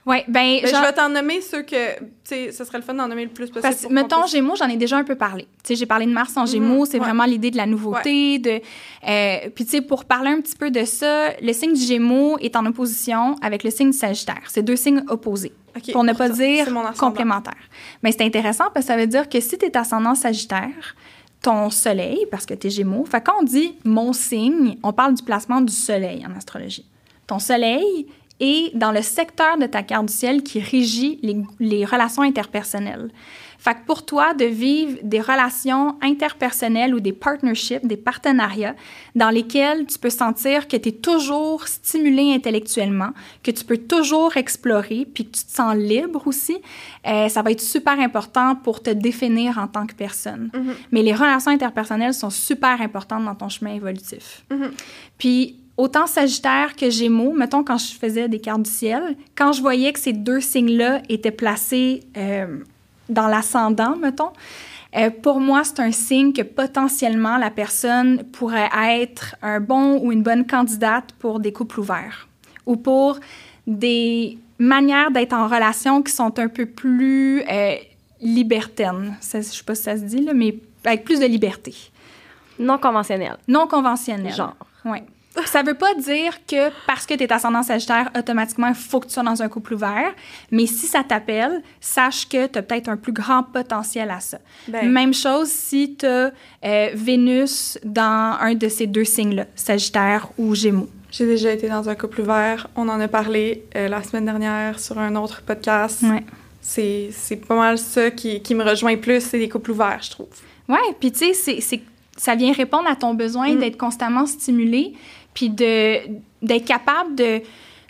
Oui, ben, ben Je vais t'en nommer ceux que, tu sais, ce serait le fun d'en nommer le plus possible. Parce, mettons, Gémeaux, j'en ai déjà un peu parlé. Tu sais, j'ai parlé de Mars en mhm, Gémeaux, c'est vraiment l'idée de la nouveauté. De, euh, puis, tu sais, pour parler un petit peu de ça, le signe du Gémeaux est en opposition avec le signe du Sagittaire. C'est deux signes opposés. pour ne pas dire complémentaires. Mais c'est intéressant parce que ça veut dire que si tu es ascendant Sagittaire, ton soleil, parce que tu es Gémeaux, fait quand on dit mon signe, on parle du placement du soleil en astrologie. Ton soleil et dans le secteur de ta carte du ciel qui régit les, les relations interpersonnelles. Fait que pour toi, de vivre des relations interpersonnelles ou des partnerships, des partenariats dans lesquels tu peux sentir que tu es toujours stimulé intellectuellement, que tu peux toujours explorer, puis que tu te sens libre aussi, euh, ça va être super important pour te définir en tant que personne. Mm-hmm. Mais les relations interpersonnelles sont super importantes dans ton chemin évolutif. Mm-hmm. Puis autant Sagittaire que Gémeaux, mettons quand je faisais des cartes du ciel, quand je voyais que ces deux signes-là étaient placés euh, dans l'ascendant, mettons, euh, pour moi, c'est un signe que potentiellement la personne pourrait être un bon ou une bonne candidate pour des couples ouverts ou pour des manières d'être en relation qui sont un peu plus euh, libertaines. je ne sais pas si ça se dit, là, mais avec plus de liberté. Non conventionnel. Non conventionnel. Genre. Oui. Ça veut pas dire que parce que tu es ascendant Sagittaire, automatiquement, il faut que tu sois dans un couple ouvert. Mais si ça t'appelle, sache que tu as peut-être un plus grand potentiel à ça. Ben. Même chose si tu as euh, Vénus dans un de ces deux signes-là, Sagittaire ou Gémeaux. J'ai déjà été dans un couple ouvert. On en a parlé euh, la semaine dernière sur un autre podcast. Ouais. C'est pas mal ça qui, qui me rejoint plus, c'est les couples ouverts, je trouve. Ouais, puis tu sais, ça vient répondre à ton besoin mm. d'être constamment stimulé puis d'être capable de,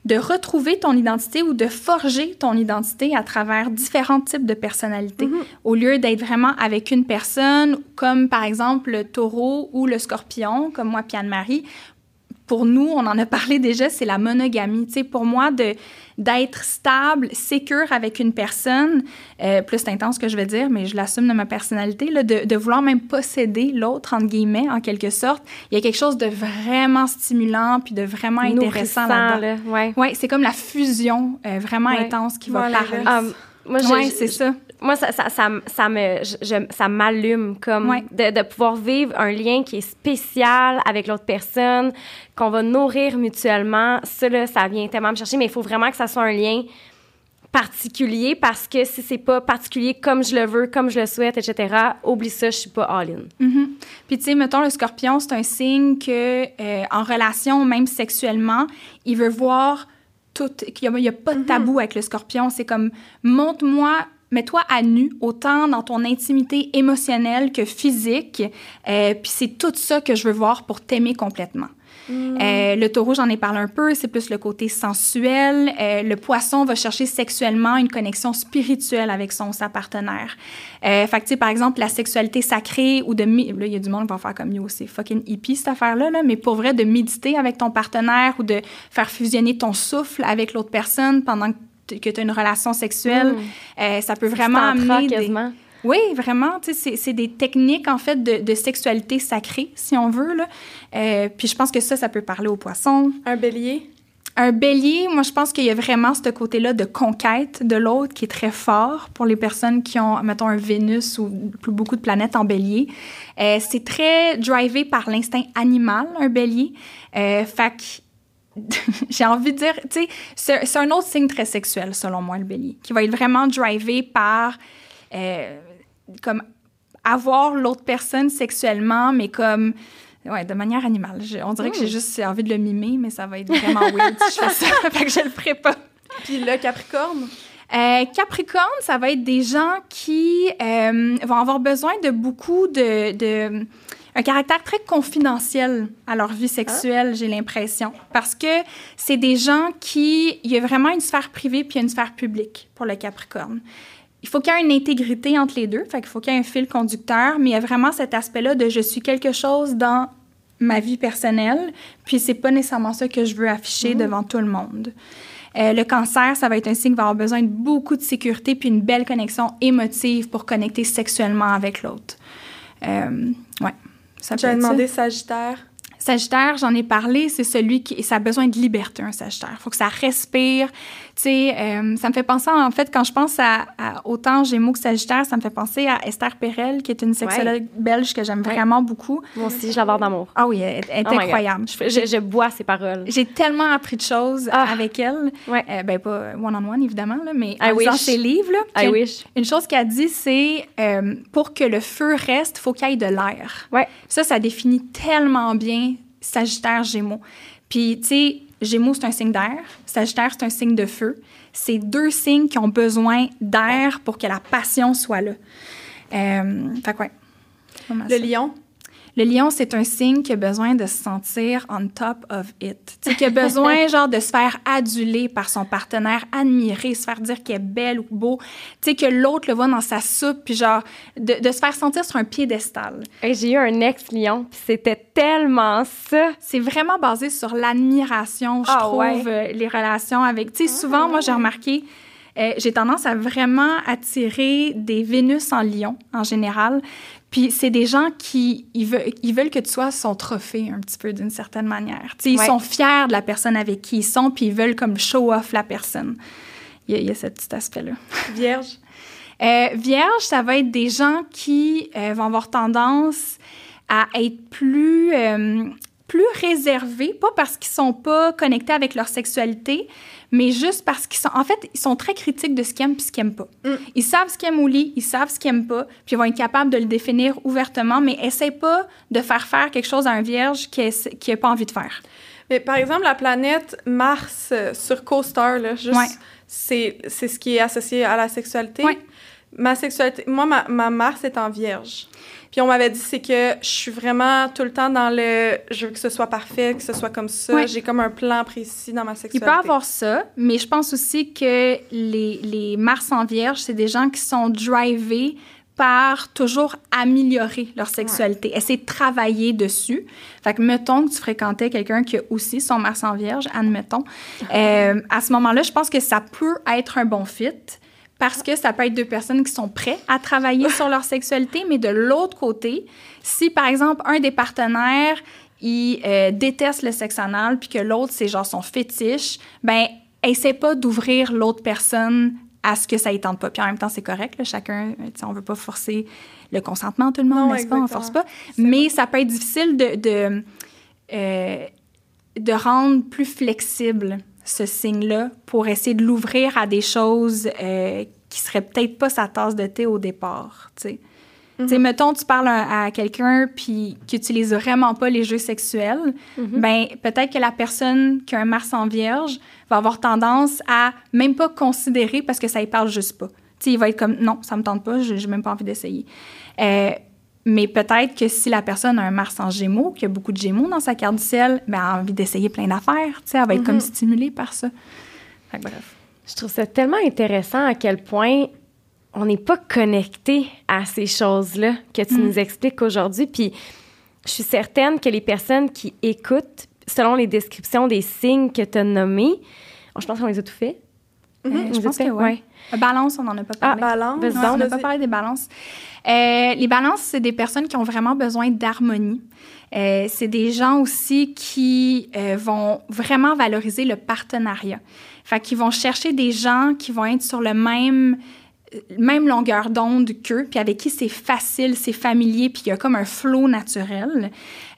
de retrouver ton identité ou de forger ton identité à travers différents types de personnalités, mm-hmm. au lieu d'être vraiment avec une personne, comme par exemple le taureau ou le scorpion, comme moi, Piane Marie, pour nous, on en a parlé déjà, c'est la monogamie. Tu sais, pour moi, de d'être stable, sécure avec une personne, euh, plus intense que je vais dire, mais je l'assume de ma personnalité, là, de, de, vouloir même posséder l'autre, entre guillemets, en quelque sorte. Il y a quelque chose de vraiment stimulant puis de vraiment intéressant là-dedans. ouais. ouais c'est comme la fusion euh, vraiment intense qui va parler. Um, moi, c'est ça moi, ça, ça, ça, ça me, ça m'allume comme de, de, pouvoir vivre un lien qui est spécial avec l'autre personne, qu'on va nourrir mutuellement. Ça, là, ça vient tellement me chercher, mais il faut vraiment que ça soit un lien particulier parce que si c'est pas particulier comme je le veux, comme je le souhaite, etc., oublie ça, je suis pas all-in. Mm-hmm. Puis, tu sais, mettons, le scorpion, c'est un signe que, euh, en relation, même sexuellement, il veut voir tout, qu'il n'y a, a, pas de mm-hmm. tabou avec le scorpion. C'est comme, montre-moi mets-toi à nu, autant dans ton intimité émotionnelle que physique. Euh, puis c'est tout ça que je veux voir pour t'aimer complètement. Mm. Euh, le taureau, j'en ai parlé un peu, c'est plus le côté sensuel. Euh, le poisson va chercher sexuellement une connexion spirituelle avec son sa partenaire. Euh, fait que, par exemple, la sexualité sacrée ou de... Là, il y a du monde qui va faire comme, yo, c'est fucking hippie cette affaire-là, là, mais pour vrai, de méditer avec ton partenaire ou de faire fusionner ton souffle avec l'autre personne pendant que tu as une relation sexuelle, mm. euh, ça peut vraiment amener... Quasiment. Oui, vraiment. C'est des techniques, en fait, de, de, sexualité sacrée, si on veut. Là. Euh, puis je pense que ça, ça peut parler aux poissons. Un bélier? Un bélier, moi, je pense qu'il y a vraiment ce côté-là de conquête de l'autre qui est très fort pour les personnes qui ont, mettons, un Vénus ou beaucoup de planètes en bélier. Euh, c'est très drivé par l'instinct animal, un bélier. Fait que (laughs) j'ai envie de dire, tu sais, c'est un autre signe très sexuel, selon moi, le bélier, qui va être vraiment drivé par euh, comme avoir l'autre personne sexuellement, mais comme ouais, de manière animale. on dirait que j'ai hmm. juste envie de le mimer, mais ça va être vraiment weird si je fais ça. (laughs) fait que je le ferai pas. Puis le Capricorne? Euh, Capricorne, ça va être des gens qui euh, vont avoir besoin de beaucoup de, de, un caractère très confidentiel à leur vie sexuelle, j'ai l'impression, parce que c'est des gens qui il y a vraiment une sphère privée puis une sphère publique pour le Capricorne il faut qu'il y ait une intégrité entre les deux. Fait qu'il faut qu'il y ait un fil conducteur, mais il y a vraiment cet aspect-là de je suis quelque chose dans ma vie personnelle, puis c'est pas nécessairement ça que je veux afficher mmh. devant tout le monde. Euh, le cancer, ça va être un signe qui va avoir besoin de beaucoup de sécurité puis une belle connexion émotive pour connecter sexuellement avec l'autre. Euh, ouais. Ça J'ai demandé Sagittaire? Sagittaire, j'en ai parlé, c'est celui qui ça a besoin de liberté, un Sagittaire. Il faut que ça respire. Tu sais, euh, ça me fait penser, en fait, quand je pense à, autant Gémeaux que Sagittaire, ça me fait penser à Esther Perel, qui est une sexologue belge que j'aime vraiment beaucoup. Moi aussi, je l'adore d'amour. Ah oui, elle, est oh incroyable. Je, bois ses paroles. J'ai tellement appris de choses ah. avec elle. Ouais. Euh, ben, pas one-on-one, évidemment, là, mais dans ses livres. Là, I wish. Une chose qu'elle dit, c'est euh, pour que le feu reste, il faut qu'il y ait de l'air. Ouais. Ça, ça définit tellement bien Sagittaire, Gémeaux. Puis, tu sais, Gémeaux, c'est un signe d'air. Sagittaire, c'est un signe de feu. C'est deux signes qui ont besoin d'air pour que la passion soit là. Euh, fait quoi? Le lion? Le lion, c'est un signe qui a besoin de se sentir on top of it. Tu qui a besoin, (laughs) genre, de se faire aduler par son partenaire, admirer, se faire dire qu'elle est belle ou beau. Tu sais, que l'autre le voit dans sa soupe, puis genre, de, de se faire sentir sur un piédestal. J'ai eu un ex-lion, puis c'était tellement ça. C'est vraiment basé sur l'admiration, je ah, trouve, euh, les relations avec... Tu sais, souvent, moi, j'ai remarqué... Euh, j'ai tendance à vraiment attirer des Vénus en lion, en général. Puis c'est des gens qui ils veulent, ils veulent que tu sois son trophée un petit peu d'une certaine manière. Ils sont fiers de la personne avec qui ils sont, puis ils veulent comme show off la personne. Il y a, il y a ce petit aspect-là. (laughs) Vierge. Euh, vierge, ça va être des gens qui euh, vont avoir tendance à être plus euh, plus réservés, pas parce qu'ils sont pas connectés avec leur sexualité, mais juste parce qu'ils sont, en fait, ils sont très critiques de ce qu'ils aiment et ce qu'ils n'aiment pas. Mm. Ils savent ce qu'ils aiment au lit, ils savent ce qu'ils n'aiment pas, puis ils vont être capables de le définir ouvertement, mais essaie pas de faire faire quelque chose à un vierge qui n'a pas envie de faire. Mais par exemple, la planète Mars euh, sur CoStar, là, juste, c'est, c'est ce qui est associé à la sexualité. Ma sexualité, moi, ma, ma Mars est en vierge. Puis on m'avait dit, c'est que je suis vraiment tout le temps dans le je veux que ce soit parfait, que ce soit comme ça. J'ai comme un plan précis dans ma sexualité. Il peut avoir ça, mais je pense aussi que les, les Mars en Vierge, c'est des gens qui sont drivés par toujours améliorer leur sexualité, essayer de travailler dessus. Fait que, mettons que tu fréquentais quelqu'un qui a aussi son Mars en Vierge, admettons. (laughs) Euh, à ce moment-là, je pense que ça peut être un bon fit parce que ça peut être deux personnes qui sont prêtes à travailler sur leur sexualité, mais de l'autre côté, si par exemple un des partenaires il euh, déteste le sexe anal puis que l'autre c'est genre son fétiche, ben essaie pas d'ouvrir l'autre personne à ce que ça y tente pas. Puis en même temps, c'est correct, là, chacun, on veut pas forcer le consentement tout le monde, n'est-ce pas? On force pas. Mais ça peut être difficile de, de, euh, de rendre plus flexible ce signe-là pour essayer de l'ouvrir à des choses euh, qui seraient peut-être pas sa tasse de thé au départ, tu. Mm mettons, tu parles à, quelqu'un puis qui utilise vraiment pas les jeux sexuels, mm-hmm. ben peut-être que la personne qui a un Mars en Vierge va avoir tendance à même pas considérer parce que ça y parle juste pas. sais, il va être comme, non, ça me tente pas, j'ai même pas envie d'essayer. Euh, mais peut-être que si la personne a un Mars en Gémeaux, qui a beaucoup de Gémeaux dans sa carte du ciel, ben, elle a envie d'essayer plein d'affaires. Elle va être comme Mhm. stimulée par ça. Fait que bref. Je trouve ça tellement intéressant à quel point on n'est pas connecté à ces choses-là que tu Mm. nous expliques aujourd'hui. Puis je suis certaine que les personnes qui écoutent, selon les descriptions des signes que tu as nommés, je pense qu'on les a tout fait. Euh, On je pense fait? que oui. Balance, on n'en a pas Ah, parlé. Balance? Ouais, donc, on n'a pas parlé des balances. Euh, les balances, c'est des personnes qui ont vraiment besoin d'harmonie. Euh, c'est des gens aussi qui euh, vont vraiment valoriser le partenariat. Fait qu'ils vont chercher des gens qui vont être sur le même même longueur d'onde qu'eux, puis avec qui c'est facile, c'est familier, puis il y a comme un flow naturel.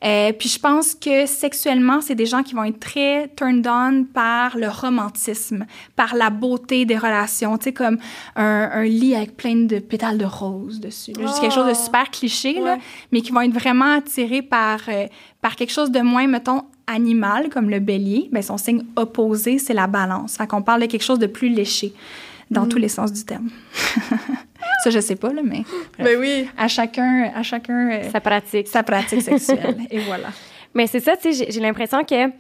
Euh, puis je pense que sexuellement, c'est des gens qui vont être très turned on par le romantisme, par la beauté des relations, tu sais, comme un, un lit avec plein de pétales de rose dessus. C'est quelque chose de Oh. super cliché, là, mais qui vont être vraiment attirés par, euh, par quelque chose de moins, mettons, animal, comme le bélier. Ben, son signe opposé, c'est la balance. Fait qu'on parle de quelque chose de plus léché, dans tous les sens du terme. (laughs) Ça, je sais pas, là, mais Ben oui. à chacun, à chacun euh, Ça pratique. sa pratique sexuelle. (laughs) Et voilà. Mais c'est ça, tu sais, j'ai- l'impression que, tu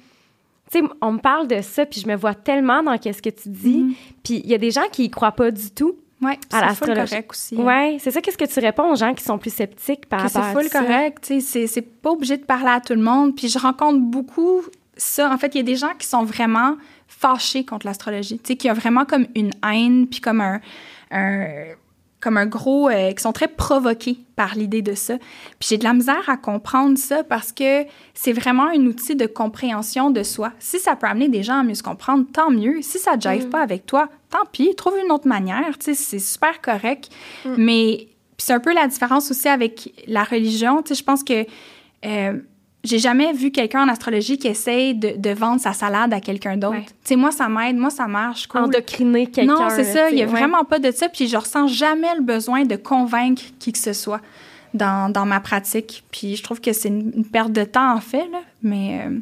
sais, on me parle de ça, puis je me vois tellement dans qu'est-ce que tu dis. Mhm. Puis il y a des gens qui y croient pas du tout. Oui, À c'est full l'astrologie. correct aussi. Ouais, c'est ça. Qu'est-ce que tu réponds aux gens qui sont plus sceptiques par que c'est rapport à full ça? correct. tu sais, C'est, c'est pas obligé de parler à tout le monde. Puis je rencontre beaucoup ça. En fait, il y a des gens qui sont vraiment fâchés contre l'astrologie. Tu sais, qui ont vraiment comme une haine, puis comme un, un- comme un gros... euh, qui sont très provoqués par l'idée de ça. Puis j'ai de la misère à comprendre ça parce que c'est vraiment un outil de compréhension de soi. Si ça peut amener des gens à mieux se comprendre, tant mieux. Si ça ne jive pas avec toi, tant pis, trouve une autre manière. Tu sais, c'est super correct. Mais puis c'est un peu la différence aussi avec la religion. Tu sais, je pense que euh, j'ai jamais vu quelqu'un en astrologie qui essaye de, de vendre sa salade à quelqu'un d'autre. Ouais. Tu sais, moi, ça m'aide, moi, ça marche. Cool. Endocriner quelqu'un. Non, c'est ça. Il n'y a ouais. vraiment pas de ça. Puis je ressens jamais le besoin de convaincre qui que ce soit dans, dans ma pratique. Puis je trouve que c'est une, une perte de temps, en fait. Là. Mais euh,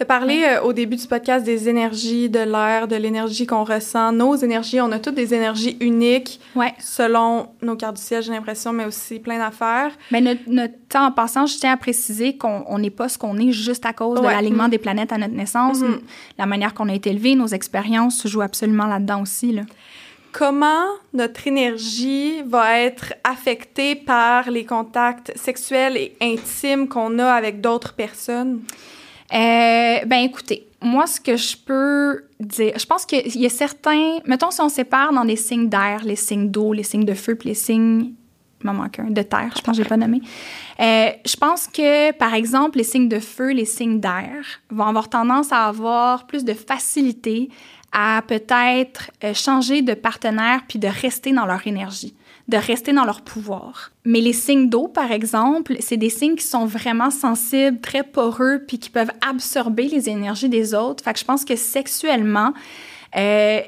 Tu as parlé euh, au début du podcast des énergies de l'air, de l'énergie qu'on ressent. Nos énergies, on a toutes des énergies uniques ouais. selon nos cartes du ciel, j'ai l'impression, mais aussi plein d'affaires. Mais notre, notre temps en passant, je tiens à préciser qu'on on n'est pas ce qu'on est juste à cause de l'alignement Mm. des planètes à notre naissance. Mhm. La manière qu'on a été élevé, nos expériences jouent absolument là-dedans aussi. Là. Comment notre énergie va être affectée par les contacts sexuels et intimes qu'on a avec d'autres personnes? Euh, ben écoutez, moi, ce que je peux dire, je pense qu'il y a certains, mettons si on sépare dans des signes d'air, les signes d'eau, les signes de feu, puis les signes, il m'en manque un, de terre, je pense que j'ai pas nommé. Euh, je pense que, par exemple, les signes de feu, les signes d'air vont avoir tendance à avoir plus de facilité à peut-être euh, changer de partenaire puis de rester dans leur énergie, de rester dans leur pouvoir. Mais les signes d'eau, par exemple, c'est des signes qui sont vraiment sensibles, très poreux, puis qui peuvent absorber les énergies des autres. Fait que je pense que sexuellement, euh,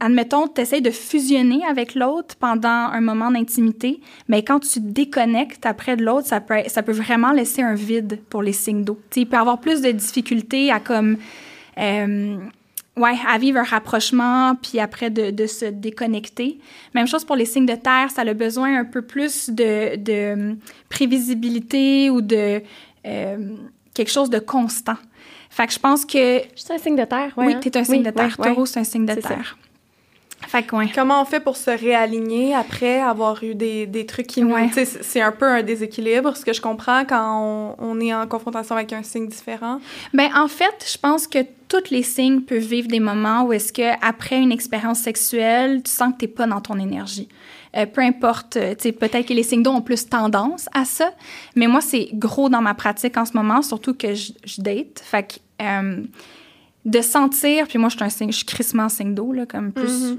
admettons, tu essaies de fusionner avec l'autre pendant un moment d'intimité, mais quand tu déconnectes après de l'autre, ça peut, ça peut vraiment laisser un vide pour les signes d'eau. Il peut avoir plus de difficultés à comme... euh, Ouais, à vivre un rapprochement, puis après de, de se déconnecter. Même chose pour les signes de terre, ça a besoin un peu plus de, de hum, prévisibilité ou de euh, quelque chose de constant. Fait que je pense que Je suis un signe de terre, ouais, oui, hein? tu es un signe Oui, de terre. ouais. Taureau, c'est un signe de ça. Terre. Fait que, ouais. Comment on fait pour se réaligner après avoir eu des, des trucs qui nous... Ouais. C'est- un peu un déséquilibre, ce que je comprends quand on, on est en confrontation avec un signe différent. Ben en fait, je pense que tous les signes peuvent vivre des moments où est-ce que après une expérience sexuelle, tu sens que t'es pas dans ton énergie. Euh, peu importe, euh, peut-être que les signes d'eau ont plus tendance à ça, mais moi c'est gros dans ma pratique en ce moment, surtout que je, je date. Fait que euh, de sentir, puis moi je suis un signe, je suis crissement signe d'eau là, comme plus.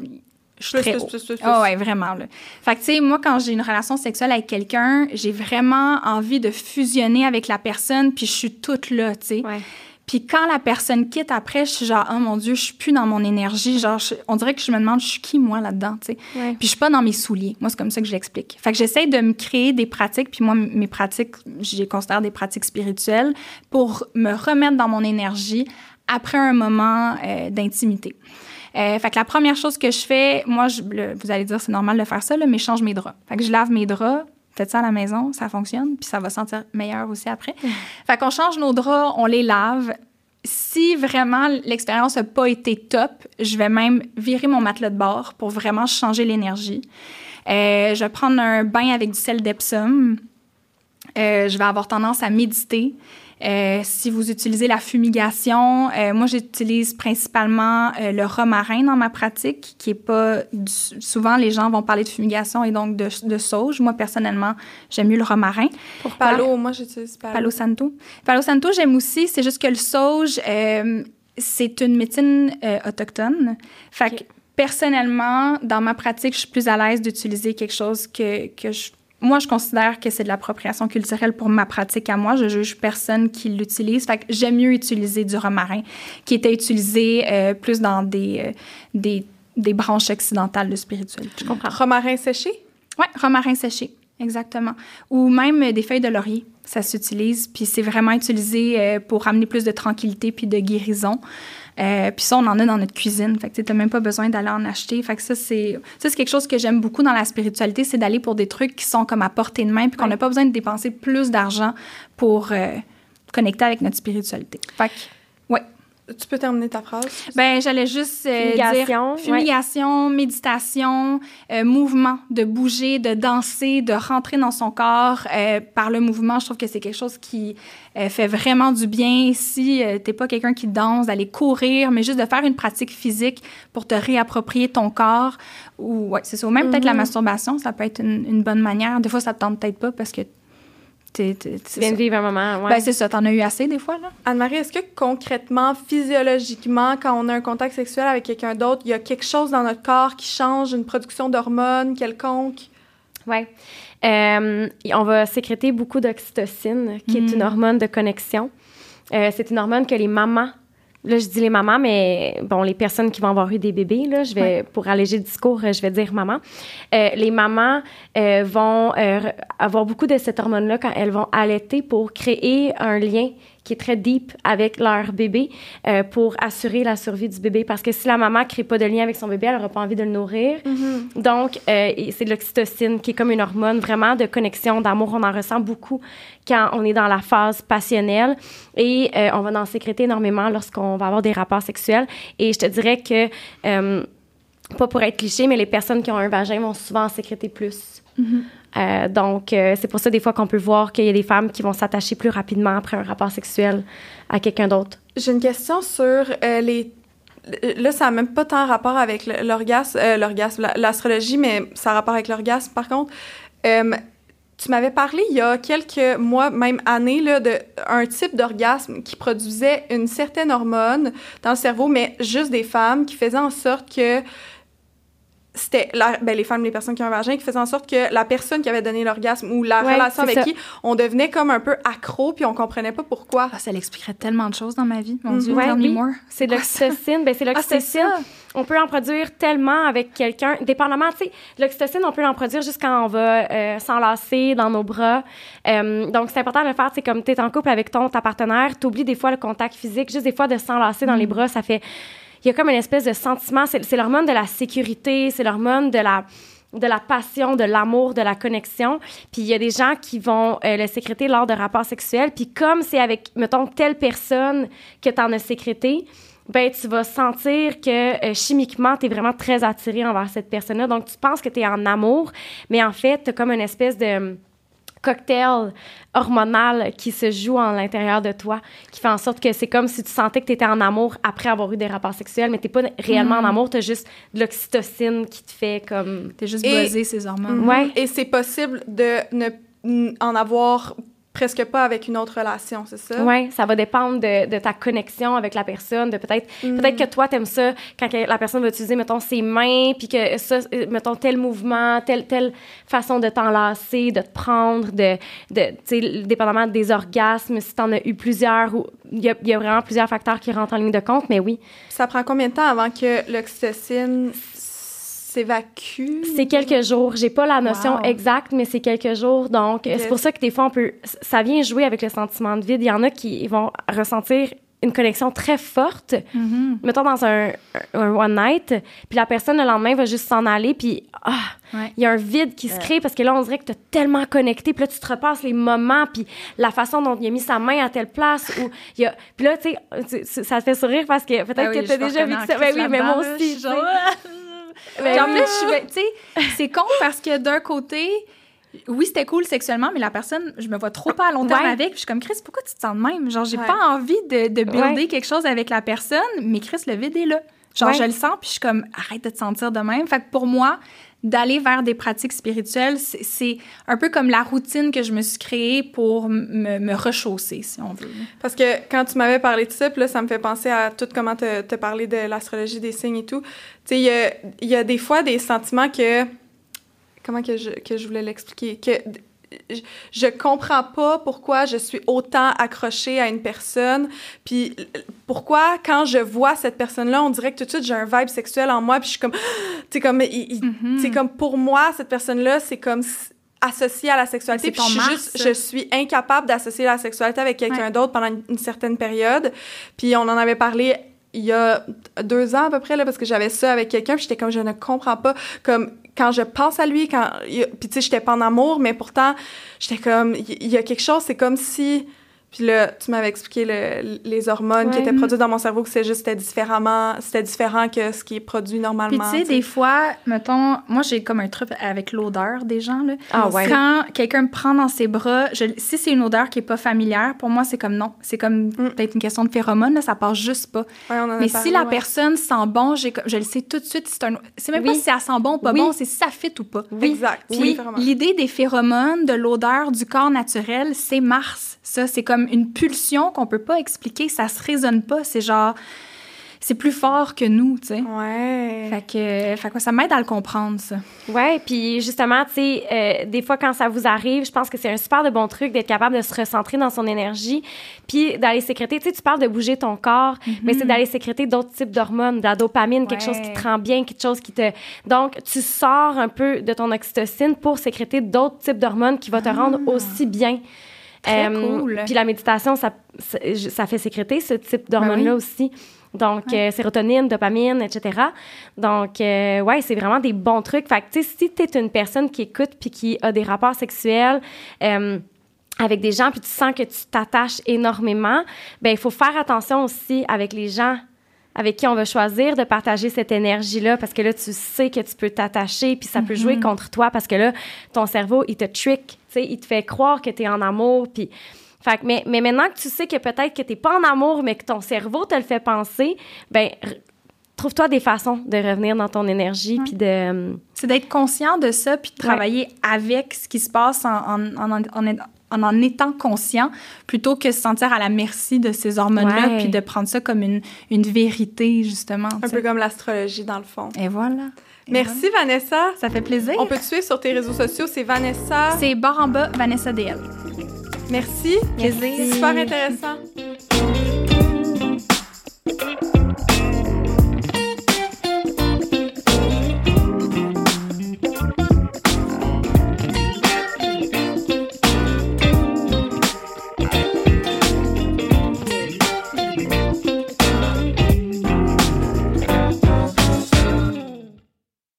Je suis très plus, haut. plus. Ah ouais, vraiment. Là. Fait que, tu sais, moi, quand j'ai une relation sexuelle avec quelqu'un, j'ai vraiment envie de fusionner avec la personne, puis je suis toute là, tu sais. Ouais. Puis quand la personne quitte après, je suis genre, oh mon Dieu, je suis plus dans mon énergie. Genre, je- on dirait que je me demande, je suis qui, moi, là-dedans, tu sais. Ouais. Puis je suis pas dans mes souliers. Moi, c'est comme ça que je l'explique. Fait que j'essaie de me créer des pratiques, puis moi, mes pratiques, je les considère des pratiques spirituelles, pour me remettre dans mon énergie après un moment euh, d'intimité. Euh, fait que la première chose que je fais, moi, je, vous allez dire, c'est normal de faire ça, là, mais je change mes draps. Fait que je lave mes draps, faites ça à la maison, ça fonctionne, puis ça va sentir meilleur aussi après. fait qu'on change nos draps, on les lave. Si vraiment l'expérience n'a pas été top, je vais même virer mon matelas de bord pour vraiment changer l'énergie. Euh, je vais prendre un bain avec du sel d'Epsom. Euh, je vais avoir tendance à méditer. Euh, si vous utilisez la fumigation, euh, moi j'utilise principalement euh, le romarin dans ma pratique, qui est pas souvent les gens vont parler de fumigation et donc de, de sauge. Moi personnellement, j'aime mieux le romarin. Pour Palo, moi j'utilise Palo. Palo Santo. Palo Santo, j'aime aussi. C'est juste que le sauge, c'est une médecine autochtone. Fait que personnellement, dans ma pratique, je suis plus à l'aise d'utiliser quelque chose que, que je moi, je considère que c'est de l'appropriation culturelle pour ma pratique à moi. Je juge personne qui l'utilise. Fait que j'aime mieux utiliser du romarin, qui était utilisé euh, plus dans des, euh, des, des, branches occidentales de spiritualité. Je comprends. Romarin séché? Oui, romarin séché, exactement. Ou même des feuilles de laurier, ça s'utilise. Puis c'est vraiment utilisé euh, pour amener plus de tranquillité puis de guérison. Euh, puis ça, on en a dans notre cuisine. Fait que tu n'as même pas besoin d'aller en acheter. Fait que ça, c'est, c'est quelque chose que j'aime beaucoup dans la spiritualité, c'est d'aller pour des trucs qui sont comme à portée de main, puis qu'on n'a pas besoin de dépenser plus d'argent pour euh, connecter avec notre spiritualité. Fait que, ouais. Tu peux terminer ta phrase? Ben, j'allais juste euh, fumigation, dire fumigation, méditation, euh, mouvement, de bouger, de danser, de rentrer dans son corps euh, par le mouvement. Je trouve que c'est quelque chose qui fait vraiment du bien. Si t'es pas quelqu'un qui danse, d'aller courir, mais juste de faire une pratique physique pour te réapproprier ton corps. Ou ouais, c'est ça. Ou même peut-être la mm-hmm. masturbation, ça peut être une, une, bonne manière. Des fois, ça te tente peut-être pas parce que tu viens de vivre un moment, ouais. Ben, c'est ça, t'en as eu assez des fois, là? Anne-Marie, est-ce que concrètement, physiologiquement, quand on a un contact sexuel avec quelqu'un d'autre, il y a quelque chose dans notre corps qui change, une production d'hormones quelconque? Oui. Euh, on va sécréter beaucoup d'oxytocine, qui est une mm. hormone de connexion. Euh, c'est une hormone que les mamans Là, je dis les mamans, mais bon, les personnes qui vont avoir eu des bébés, là, je vais, pour alléger le discours, je vais dire maman. Euh, les mamans euh, vont euh, avoir beaucoup de cette hormone-là quand elles vont allaiter pour créer un lien qui est très deep avec leur bébé euh, pour assurer la survie du bébé. Parce que si la maman ne crée pas de lien avec son bébé, elle n'aura pas envie de le nourrir. Mm-hmm. Donc, euh, c'est de l'oxytocine qui est comme une hormone vraiment de connexion, d'amour. On en ressent beaucoup quand on est dans la phase passionnelle et euh, on va en sécréter énormément lorsqu'on va avoir des rapports sexuels. Et je te dirais que, pas pour être cliché, mais les personnes qui ont un vagin vont souvent en sécréter plus. Mm-hmm. Euh, donc, euh, c'est pour ça des fois qu'on peut voir qu'il y a des femmes qui vont s'attacher plus rapidement après un rapport sexuel à quelqu'un d'autre. J'ai une question sur euh, les là, ça n'a même pas tant rapport avec l'orgasme, l'orgasme, l'astrologie, mais ça a rapport avec l'orgasme. Par contre, tu m'avais parlé il y a quelques mois, même années, là, d'un type d'orgasme qui produisait une certaine hormone dans le cerveau, mais juste des femmes, qui faisait en sorte que c'était ben, les femmes, les personnes qui ont un vagin, qui faisaient en sorte que la personne qui avait donné l'orgasme ou la relation avec qui, on devenait comme un peu accro, puis on comprenait pas pourquoi. Ah, ça l'expliquerait tellement de choses dans ma vie. Mon Dieu, ouais, oui. C'est l'oxytocine. ben, c'est ah, l'oxytocine. on peut en produire tellement avec quelqu'un, dépendamment, tu sais, l'oxytocine, on peut en produire juste quand on va euh, s'enlacer dans nos bras. Euh, donc, c'est important de le faire, c'est comme tu es en couple avec ton ta partenaire, tu oublies des fois le contact physique, juste des fois de s'enlacer dans les mm. bras, ça fait il y a comme une espèce de sentiment, c'est l'hormone de la sécurité, c'est l'hormone de la de la passion, de l'amour, de la connexion. Puis il y a des gens qui vont euh, le sécréter lors de rapports sexuels. Puis comme c'est avec, mettons, telle personne que tu en as sécrété, ben tu vas sentir que euh, chimiquement, tu es vraiment très attiré envers cette personne-là. Donc tu penses que tu es en amour, mais en fait, tu comme une espèce de cocktail hormonal qui se joue à l'intérieur de toi, qui fait en sorte que c'est comme si tu sentais que tu étais en amour après avoir eu des rapports sexuels, mais tu pas réellement en mm. amour, tu as juste de l'oxytocine qui te fait comme... Tu juste buzzé ces hormones. Ouais. Et c'est possible de ne en avoir presque pas avec une autre relation, c'est ça? Oui, ça va dépendre de, de, ta connexion avec la personne, de peut-être mm. peut-être que toi, t'aimes ça quand la personne va utiliser, mettons, ses mains, puis que ça, mettons, tel mouvement, telle, telle façon de t'enlacer, de te prendre, de, de tu sais, dépendamment des orgasmes, si t'en as eu plusieurs, il y, a, y a vraiment plusieurs facteurs qui rentrent en ligne de compte, mais oui. Ça prend combien de temps avant que l'oxytocine s'évacue? C'est quelques jours. J'ai pas la notion exacte, mais c'est quelques jours. Donc, c'est pour ça que des fois, on peut, ça vient jouer avec le sentiment de vide. Il y en a qui vont ressentir une connexion très forte, mm-hmm. mettons dans un, one night, puis la personne le lendemain va juste s'en aller, puis ah, il y a un vide qui se crée parce que là, on dirait que tu es tellement connecté, puis là, tu te repasses les moments, puis la façon dont il a mis sa main à telle place, ou il y a... Puis là, tu sais, ça te fait sourire parce que peut-être ben que tu as déjà vécu ça. Ben oui, mais moi aussi. Mais en plus, tu sais, c'est con parce que d'un côté, oui, c'était cool sexuellement, mais la personne, je me vois trop pas à long terme avec. Puis je suis comme, Chris, pourquoi tu te sens de même? Genre, j'ai pas envie de, de builder quelque chose avec la personne, mais Chris, le vide est là. Genre, je le sens, puis je suis comme, arrête de te sentir de même. Fait que pour moi, d'aller vers des pratiques spirituelles, c'est un peu comme la routine que je me suis créée pour me, rechausser, si on veut. Parce que quand tu m'avais parlé de ça, là, ça me fait penser à tout comment te, te parler de l'astrologie des signes et tout. Tu sais, il y a, y a, des fois des sentiments que comment que je, que je voulais l'expliquer? Que je comprends pas pourquoi je suis autant accrochée à une personne, puis pourquoi quand je vois cette personne-là, on dirait que tout de suite j'ai un vibe sexuel en moi, puis je suis comme, (gasps) tu comme, mm-hmm. comme pour moi cette personne-là, c'est comme associé à la sexualité, puis je suis juste, je suis incapable d'associer la sexualité avec quelqu'un d'autre pendant une, une, certaine période, puis on en avait parlé il y a deux ans à peu près là parce que j'avais ça avec quelqu'un, j'étais comme je ne comprends pas comme quand je pense à lui, quand. Puis, tu sais, j'étais pas en amour, mais pourtant, j'étais comme. Il y, a quelque chose, c'est comme si puis là, tu m'avais expliqué le, les hormones qui étaient produites dans mon cerveau, que c'est juste c'était différemment, c'était différent que ce qui est produit normalement. Puis tu sais, des fois, mettons, moi j'ai comme un truc avec l'odeur des gens là. Ah ouais. Quand quelqu'un me prend dans ses bras, je, si c'est une odeur qui est pas familière, pour moi c'est comme non, c'est comme mm. peut-être une question de phéromones, là, ça passe juste pas. Mais si la personne sent bon, j'ai, je le sais tout de suite. C'est un, c'est même pas si ça sent bon ou pas bon, c'est si ça fit ou pas. Oui. Exact. Puis l'idée des phéromones, de l'odeur du corps naturel, c'est Mars. Ça, c'est comme une pulsion qu'on peut pas expliquer. Ça se résonne pas. C'est genre, c'est plus fort que nous, tu sais. Ouais. Fait que, fait que ça m'aide à le comprendre, ça. Ouais, puis justement, tu sais, euh, des fois, quand ça vous arrive, je pense que c'est un super de bon truc d'être capable de se recentrer dans son énergie, puis d'aller sécréter. Tu sais, tu parles de bouger ton corps, mm-hmm. mais c'est d'aller sécréter d'autres types d'hormones, de la dopamine, quelque chose qui te rend bien, quelque chose qui te. Donc, tu sors un peu de ton oxytocine pour sécréter d'autres types d'hormones qui vont te rendre ah. aussi bien. Très cool. Puis la méditation, ça, ça fait sécréter ce type ben d'hormones-là aussi. Donc, euh, sérotonine, dopamine, etc. Donc, euh, ouais, c'est vraiment des bons trucs. Fait que, tu sais, si tu es une personne qui écoute puis qui a des rapports sexuels, avec des gens, puis tu sens que tu t'attaches énormément, ben il faut faire attention aussi avec les gens avec qui on va choisir de partager cette énergie-là parce que là, tu sais que tu peux t'attacher puis ça peut jouer mm-hmm. contre toi parce que là, ton cerveau, il te trick, tu sais, il te fait croire que tu es en amour puis... Fait que, mais, mais maintenant que tu sais que peut-être que tu n'es pas en amour, mais que ton cerveau te le fait penser, ben trouve-toi des façons de revenir dans ton énergie puis de... C'est d'être conscient de ça puis de travailler avec ce qui se passe en, en, en, en en en étant conscient plutôt que se sentir à la merci de ces hormones-là puis de prendre ça comme une, une vérité, justement. Un peu comme l'astrologie, dans le fond. Et voilà. Merci. Vanessa. Ça fait plaisir. On peut te suivre sur tes réseaux sociaux. C'est Vanessa. C'est barre en bas, Vanessa DL. Merci. Plaisir. C'est super intéressant.